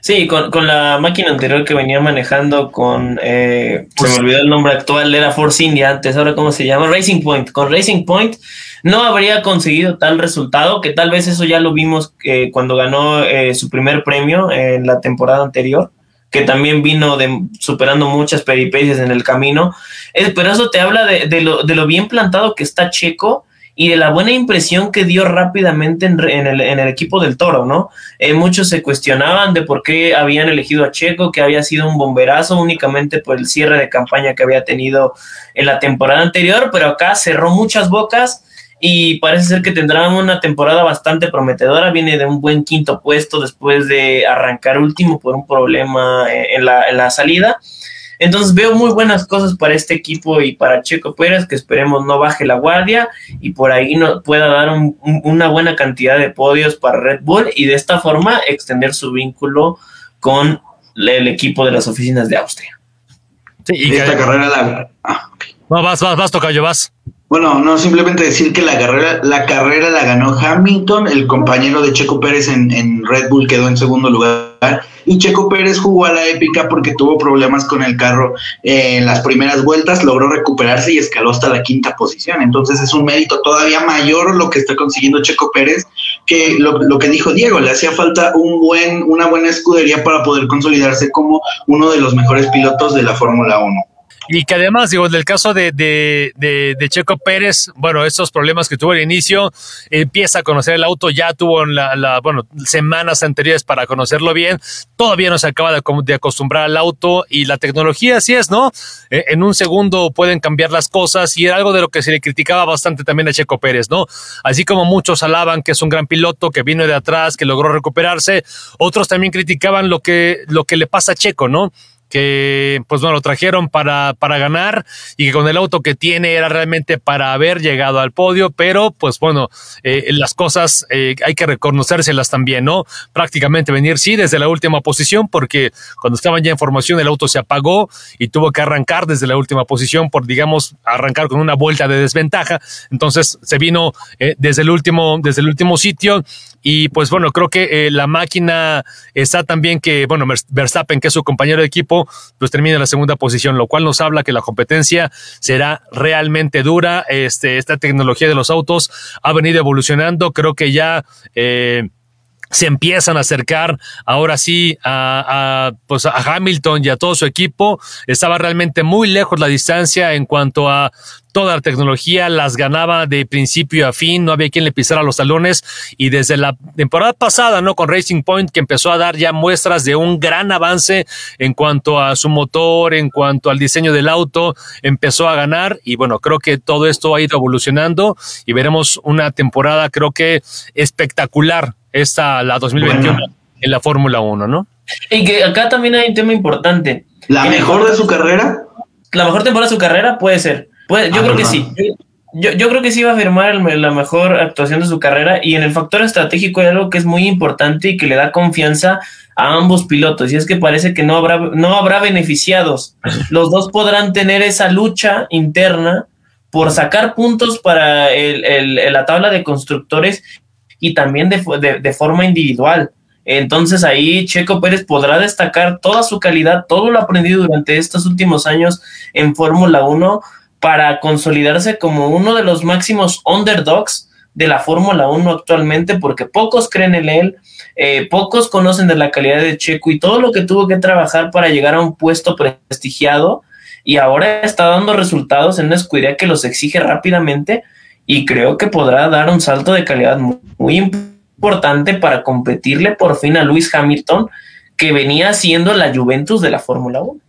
Sí, con, con la máquina anterior que venía manejando con, eh, se me olvidó el nombre actual, era Force India antes, ahora cómo se llama, Racing Point. Con Racing Point no habría conseguido tal resultado, que tal vez eso ya lo vimos eh, cuando ganó eh, su primer premio en la temporada anterior, que también vino de, superando muchas peripecias en el camino. Eh, pero eso te habla de, de lo, de lo bien plantado que está Checo y de la buena impresión que dio rápidamente en, en el, en el equipo del Toro, ¿no? Eh, muchos se cuestionaban de por qué habían elegido a Checo, que había sido un bomberazo únicamente por el cierre de campaña que había tenido en la temporada anterior, pero acá cerró muchas bocas y parece ser que tendrán una temporada bastante prometedora. Viene de un buen quinto puesto después de arrancar último por un problema eh, en la salida. Entonces veo muy buenas cosas para este equipo y para Checo Pérez, que esperemos no baje la guardia y por ahí no, pueda dar un- un- una buena cantidad de podios para Red Bull y de esta forma extender su vínculo con el equipo de las oficinas de Austria. Sí, y Esta que- carrera la... ah, no, vas, vas, vas, Tocayo, vas. Bueno, no, simplemente decir que la carrera, la carrera la ganó Hamilton, el compañero de Checo Pérez en, en Red Bull quedó en segundo lugar y Checo Pérez jugó a la épica porque tuvo problemas con el carro eh, en las primeras vueltas, logró recuperarse y escaló hasta la quinta posición. Entonces es un mérito todavía mayor lo que está consiguiendo Checo Pérez que lo, lo que dijo Diego, le hacía falta un buen, una buena escudería para poder consolidarse como uno de los mejores pilotos de la Fórmula 1. Y que además, digo, en el caso de, de, de, de Checo Pérez, bueno, estos problemas que tuvo al inicio, empieza a conocer el auto, ya tuvo la, la, bueno, semanas anteriores para conocerlo bien, todavía no se acaba de, acostumbrar al auto y la tecnología así es, ¿no? Eh, en un segundo pueden cambiar las cosas y era algo de lo que se le criticaba bastante también a Checo Pérez, ¿no? Así como muchos alaban que es un gran piloto, que vino de atrás, que logró recuperarse, otros también criticaban lo que, lo que le pasa a Checo, ¿no? Que pues bueno, lo trajeron para, para ganar y que con el auto que tiene era realmente para haber llegado al podio, pero pues bueno, eh, las cosas eh, hay que reconocérselas también, ¿no? Prácticamente venir, sí, desde la última posición, porque cuando estaban ya en formación el auto se apagó y tuvo que arrancar desde la última posición por, digamos, arrancar con una vuelta de desventaja, entonces se vino eh, desde el último, desde el último sitio y pues bueno, creo que eh, la máquina está también que, bueno, Verstappen, que es su compañero de equipo, pues termina en la segunda posición, lo cual nos habla que la competencia será realmente dura. Este, esta tecnología de los autos ha venido evolucionando. Creo que ya eh, se empiezan a acercar ahora sí a, a, pues a Hamilton y a todo su equipo. Estaba realmente muy lejos la distancia en cuanto a toda la tecnología, las ganaba de principio a fin, no había quien le pisara los talones y desde la temporada pasada, ¿no? Con Racing Point, que empezó a dar ya muestras de un gran avance en cuanto a su motor, en cuanto al diseño del auto, empezó a ganar y bueno, creo que todo esto ha ido evolucionando y veremos una temporada, creo que espectacular esta, la 2021 bueno. en la Fórmula 1, ¿no? Y que acá también hay un tema importante. ¿La mejor de su carrera? La mejor temporada de su carrera puede ser. Puede, yo ah, creo que sí. Yo, yo, creo que sí va a firmar el- la mejor actuación de su carrera y en el factor estratégico hay algo que es muy importante y que le da confianza a ambos pilotos y es que parece que no habrá, no habrá beneficiados. Los dos podrán tener esa lucha interna por sacar puntos para el- el- el- la tabla de constructores y también de, de- de forma individual. Entonces ahí Checo Pérez podrá destacar toda su calidad, todo lo aprendido durante estos últimos años en Fórmula 1 para consolidarse como uno de los máximos underdogs de la Fórmula 1 actualmente, porque pocos creen en él, eh, pocos conocen de la calidad de Checo y todo lo que tuvo que trabajar para llegar a un puesto prestigiado y ahora está dando resultados en una escudería que los exige rápidamente y creo que podrá dar un salto de calidad muy, muy importante para competirle por fin a Lewis Hamilton, que venía siendo la Juventus de la Fórmula 1.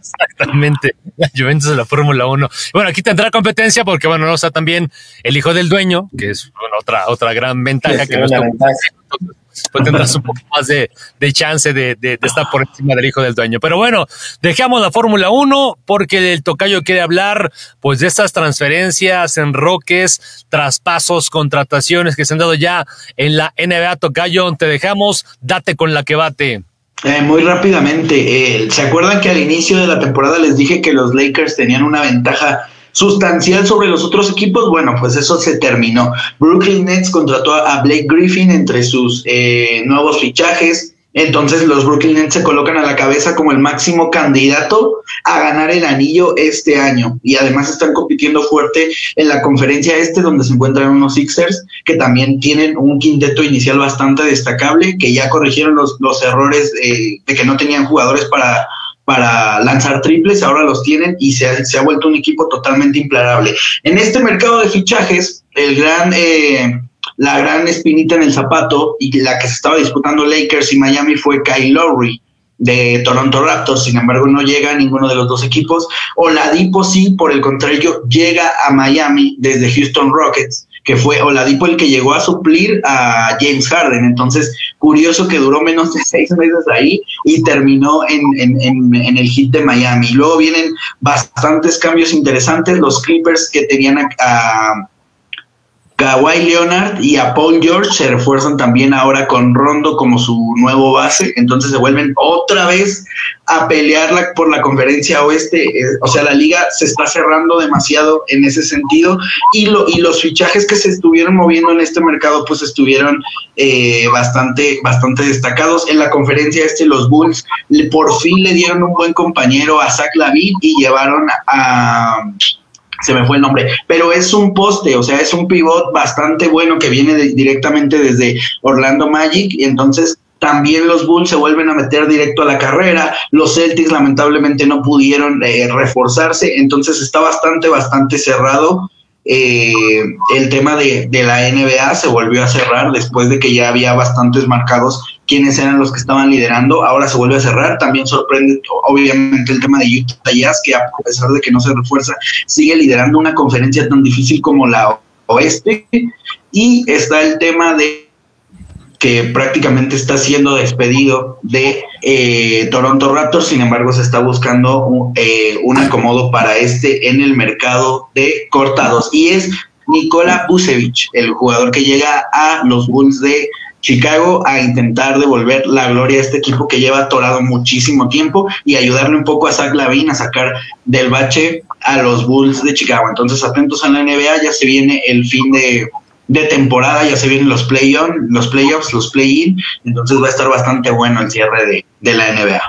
Exactamente, la Juventus de la Fórmula 1. Bueno, aquí tendrá competencia porque, bueno, no está también el hijo del dueño, que es bueno, otra, otra gran ventaja que no está ventaja. Pues tendrás un poco más de, de chance de, de- estar por encima del hijo del dueño. Pero bueno, dejamos la Fórmula 1 porque el tocayo quiere hablar pues de estas transferencias, enroques, traspasos, contrataciones que se han dado ya en la NBA tocayo. Te dejamos, date con la que bate. Eh, muy rápidamente, eh, ¿se acuerdan que al inicio de la temporada les dije que los Lakers tenían una ventaja sustancial sobre los otros equipos? Bueno, pues eso se terminó. Brooklyn Nets contrató a Blake Griffin entre sus eh, nuevos fichajes. Entonces los Brooklyn Nets se colocan a la cabeza como el máximo candidato a ganar el anillo este año. Y además están compitiendo fuerte en la conferencia este, donde se encuentran unos Sixers que también tienen un quinteto inicial bastante destacable, que ya corrigieron los, los errores eh, de que no tenían jugadores para, para lanzar triples, ahora los tienen y se ha, se ha vuelto un equipo totalmente imparable. En este mercado de fichajes, el gran... eh, la gran espinita en el zapato y la que se estaba disputando Lakers y Miami fue Kyle Lowry de Toronto Raptors, sin embargo no llega a ninguno de los dos equipos. Oladipo sí, por el contrario, llega a Miami desde Houston Rockets, que fue Oladipo el que llegó a suplir a James Harden. Entonces, curioso que duró menos de seis meses ahí y terminó en, en, en, en el hit de Miami. Luego vienen bastantes cambios interesantes, los Clippers que tenían a, a Kawhi Leonard y a Paul George se refuerzan también ahora con Rondo como su nuevo base, entonces se vuelven otra vez a pelear la- por la conferencia oeste, eh, o sea, la liga se está cerrando demasiado en ese sentido. Y, lo, y los fichajes que se estuvieron moviendo en este mercado pues estuvieron eh, bastante, bastante destacados. En la conferencia este los Bulls por fin le dieron un buen compañero a Zach Lavin y llevaron a se me fue el nombre, pero es un poste, o sea, es un pivot bastante bueno que viene directamente desde Orlando Magic, y entonces también los Bulls se vuelven a meter directo a la carrera, los Celtics lamentablemente no pudieron eh, reforzarse, entonces está bastante, bastante cerrado. Eh, el tema de la NBA se volvió a cerrar después de que ya había bastantes marcados quiénes eran los que estaban liderando. Ahora se vuelve a cerrar. También sorprende, obviamente, el tema de Utah Jazz, que a pesar de que no se refuerza, sigue liderando una conferencia tan difícil como la oeste. Y está el tema de que prácticamente está siendo despedido de eh, Toronto Raptors, sin embargo se está buscando un, eh, un acomodo para este en el mercado de cortados y es Nikola Vucevic, el jugador que llega a los Bulls de Chicago a intentar devolver la gloria a este equipo que lleva atorado muchísimo tiempo y ayudarle un poco a Zach Lavin a sacar del bache a los Bulls de Chicago. Entonces atentos a la NBA, ya se viene el fin de, de temporada, ya se vienen los play-on, los playoffs, los play-in, entonces va a estar bastante bueno el cierre de, de la NBA.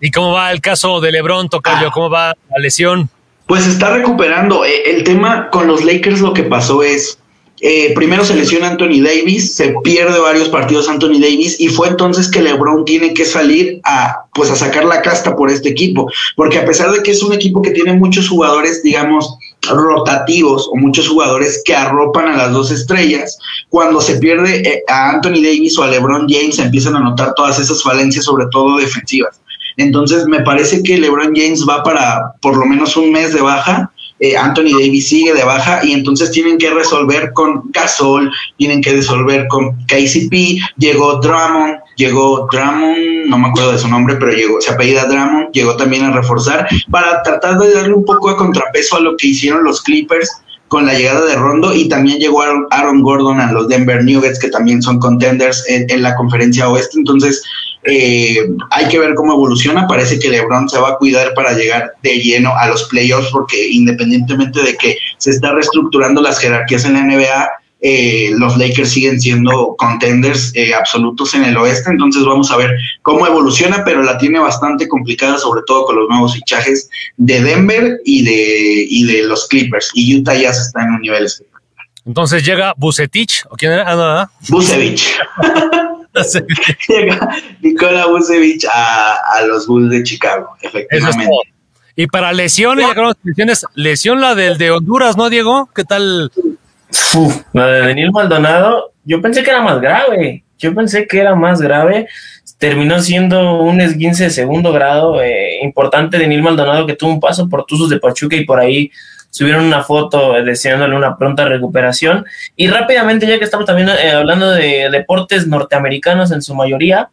¿Y cómo va el caso de Lebron, Tocayo? ¿Cómo va la lesión? Pues está recuperando. Eh, El tema con los Lakers lo que pasó es, eh, primero se lesiona Anthony Davis, se pierde varios partidos Anthony Davis y fue entonces que LeBron tiene que salir a pues a sacar la casta por este equipo, porque a pesar de que es un equipo que tiene muchos jugadores, digamos, rotativos o muchos jugadores que arropan a las dos estrellas, cuando se pierde eh, a Anthony Davis o a LeBron James empiezan a notar todas esas falencias, sobre todo defensivas. Entonces me parece que LeBron James va para por lo menos un mes de baja. Eh, Anthony Davis sigue de baja y entonces tienen que resolver con Gasol, tienen que resolver con KCP, llegó Drummond, llegó Drummond, no me acuerdo de su nombre, pero llegó, se apellida Drummond, llegó también a reforzar para tratar de darle un poco de contrapeso a lo que hicieron los Clippers con la llegada de Rondo y también llegó Aaron, Gordon a los Denver Nuggets, que también son contenders en, en la conferencia oeste. Entonces, eh, hay que ver cómo evoluciona. Parece que LeBron se va a cuidar para llegar de lleno a los playoffs, porque independientemente de que se está reestructurando las jerarquías en la NBA, eh, los Lakers siguen siendo contenders eh, absolutos en el oeste, entonces vamos a ver cómo evoluciona, pero la tiene bastante complicada, sobre todo con los nuevos fichajes de Denver y de, y de los Clippers, y Utah ya se está en un nivel espectacular. Entonces llega Bucetich, ¿o quién era? Ah, no, ¿no? Busevich. llega Nikola Busevich a, a, los Bulls de Chicago, efectivamente. Es y para lesiones, ya lesiones, lesión la del de Honduras, ¿no, Diego? ¿Qué tal? Uf, la de Daniel Maldonado, yo pensé que era más grave. Yo pensé que era más grave. Terminó siendo un esguince de segundo grado eh, importante. Daniel Maldonado que tuvo un paso por Tuzos de Pachuca y por ahí subieron una foto eh, deseándole una pronta recuperación. Y rápidamente, ya que estamos también eh, hablando de deportes norteamericanos en su mayoría,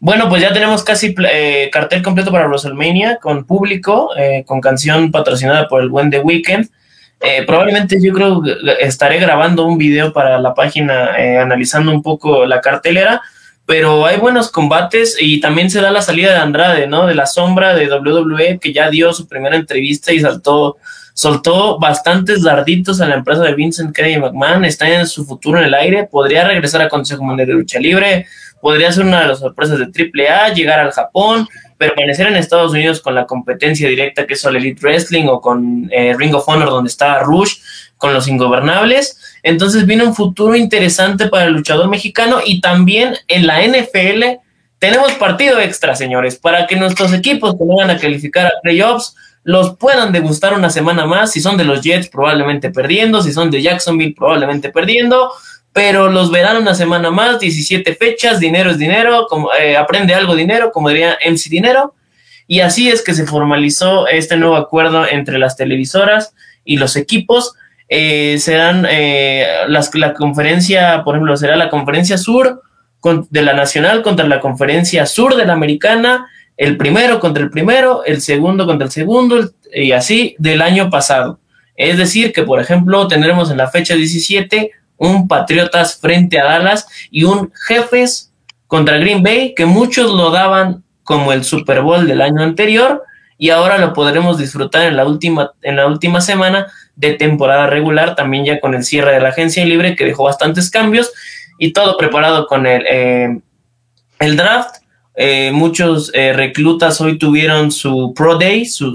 bueno, pues ya tenemos casi eh, cartel completo para WrestleMania con público, con canción patrocinada por el buen The Weeknd. Eh, probablemente yo creo que estaré grabando un video para la página analizando un poco la cartelera, pero hay buenos combates y también se da la salida de Andrade, ¿no? De la sombra de WWE que ya dio su primera entrevista y saltó soltó bastantes darditos a la empresa de Vincent Kennedy McMahon, está en su futuro en el aire, podría regresar a Consejo Mundial de Lucha Libre, podría ser una de las sorpresas de AAA, llegar al Japón, permanecer en Estados Unidos con la competencia directa que es el Elite Wrestling o con eh, Ring of Honor donde está Rush con los ingobernables. Entonces viene un futuro interesante para el luchador mexicano y también en la NFL tenemos partido extra, señores, para que nuestros equipos que van a calificar a playoffs los puedan degustar una semana más. Si son de los Jets, probablemente perdiendo. Si son de Jacksonville, probablemente perdiendo. Pero los verán una semana más, 17 fechas, dinero es dinero, como, eh, aprende algo dinero, como diría MC Dinero. Y así es que se formalizó este nuevo acuerdo entre las televisoras y los equipos. Eh, serán eh, las, la conferencia, por ejemplo, será la conferencia sur de la nacional contra la conferencia sur de la americana el primero contra el primero, el segundo contra el segundo y así del año pasado. Es decir, que por ejemplo tendremos en la fecha 17 un Patriotas frente a Dallas y un Jefes contra Green Bay, que muchos lo daban como el Super Bowl del año anterior y ahora lo podremos disfrutar en la última, en la última semana de temporada regular, también ya con el cierre de la agencia libre que dejó bastantes cambios y todo preparado con el, eh, el draft. Eh, muchos eh, reclutas hoy tuvieron su Pro Day, su,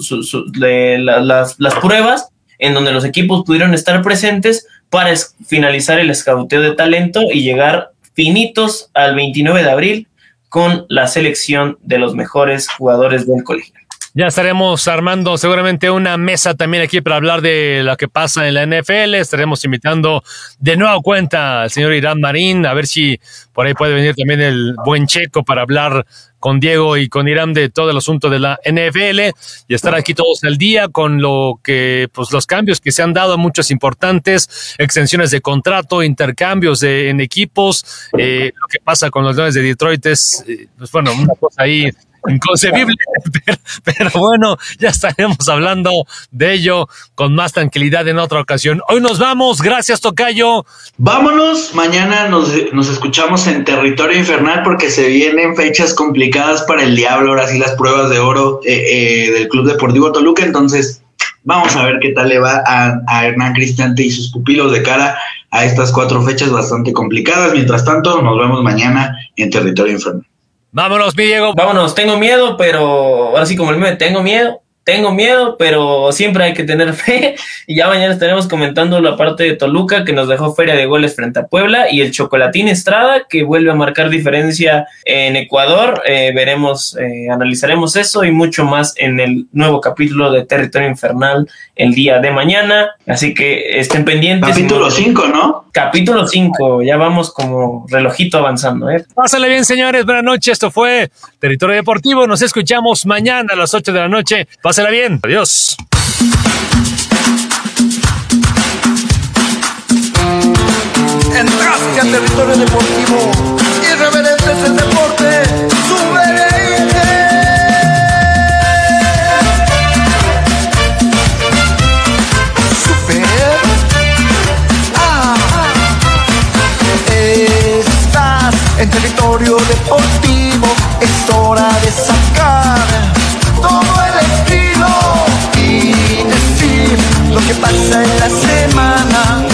las, las, pruebas, en donde los equipos pudieron estar presentes para finalizar el escauteo de talento y llegar finitos al 29 de abril con la selección de los mejores jugadores del colegio. Ya estaremos armando seguramente una mesa también aquí para hablar de lo que pasa en la NFL. Estaremos invitando de nueva cuenta al señor Irán Marín, a ver si por ahí puede venir también el buen Checo para hablar con Diego y con Irán de todo el asunto de la NFL y estar aquí todos al día con lo que, pues los cambios que se han dado, muchos importantes, extensiones de contrato, intercambios de, en equipos, eh, lo que pasa con los Leones de Detroit es, eh, pues bueno, una cosa ahí inconcebible, pero, pero, bueno, ya estaremos hablando de ello con más tranquilidad en otra ocasión. Hoy nos vamos, gracias Tocayo. Vámonos, mañana nos, nos escuchamos en Territorio Infernal porque se vienen fechas complicadas para el Diablo, ahora sí las pruebas de oro eh, eh, del Club Deportivo Toluca, entonces vamos a ver qué tal le va a, a Hernán Cristante y sus pupilos de cara a estas cuatro fechas bastante complicadas. Mientras tanto, nos vemos mañana en Territorio Infernal. Vámonos, mi Diego. Vámonos, tengo miedo, pero así como el meme, tengo miedo, tengo miedo, pero siempre hay que tener fe. Y ya mañana estaremos comentando la parte de Toluca que nos dejó feria de goles frente a Puebla y el Chocolatín Estrada que vuelve a marcar diferencia en Ecuador. Eh, veremos, eh, analizaremos eso y mucho más en el nuevo capítulo de Territorio Infernal el día de mañana. Así que estén pendientes. Capítulo 5, ¿no? Capítulo 5, ya vamos como relojito avanzando. ¿eh? Pásale bien, señores. Buenas noches. Esto fue Territorio Deportivo. Nos escuchamos mañana a las 8 de la noche. Pásela bien. Adiós. Entraste a Territorio Deportivo. Irreverentes el deporte. Suberente. Ah, ah. en territorio deportivo hora de sacar todo el estilo y decir lo que pasa en la semana.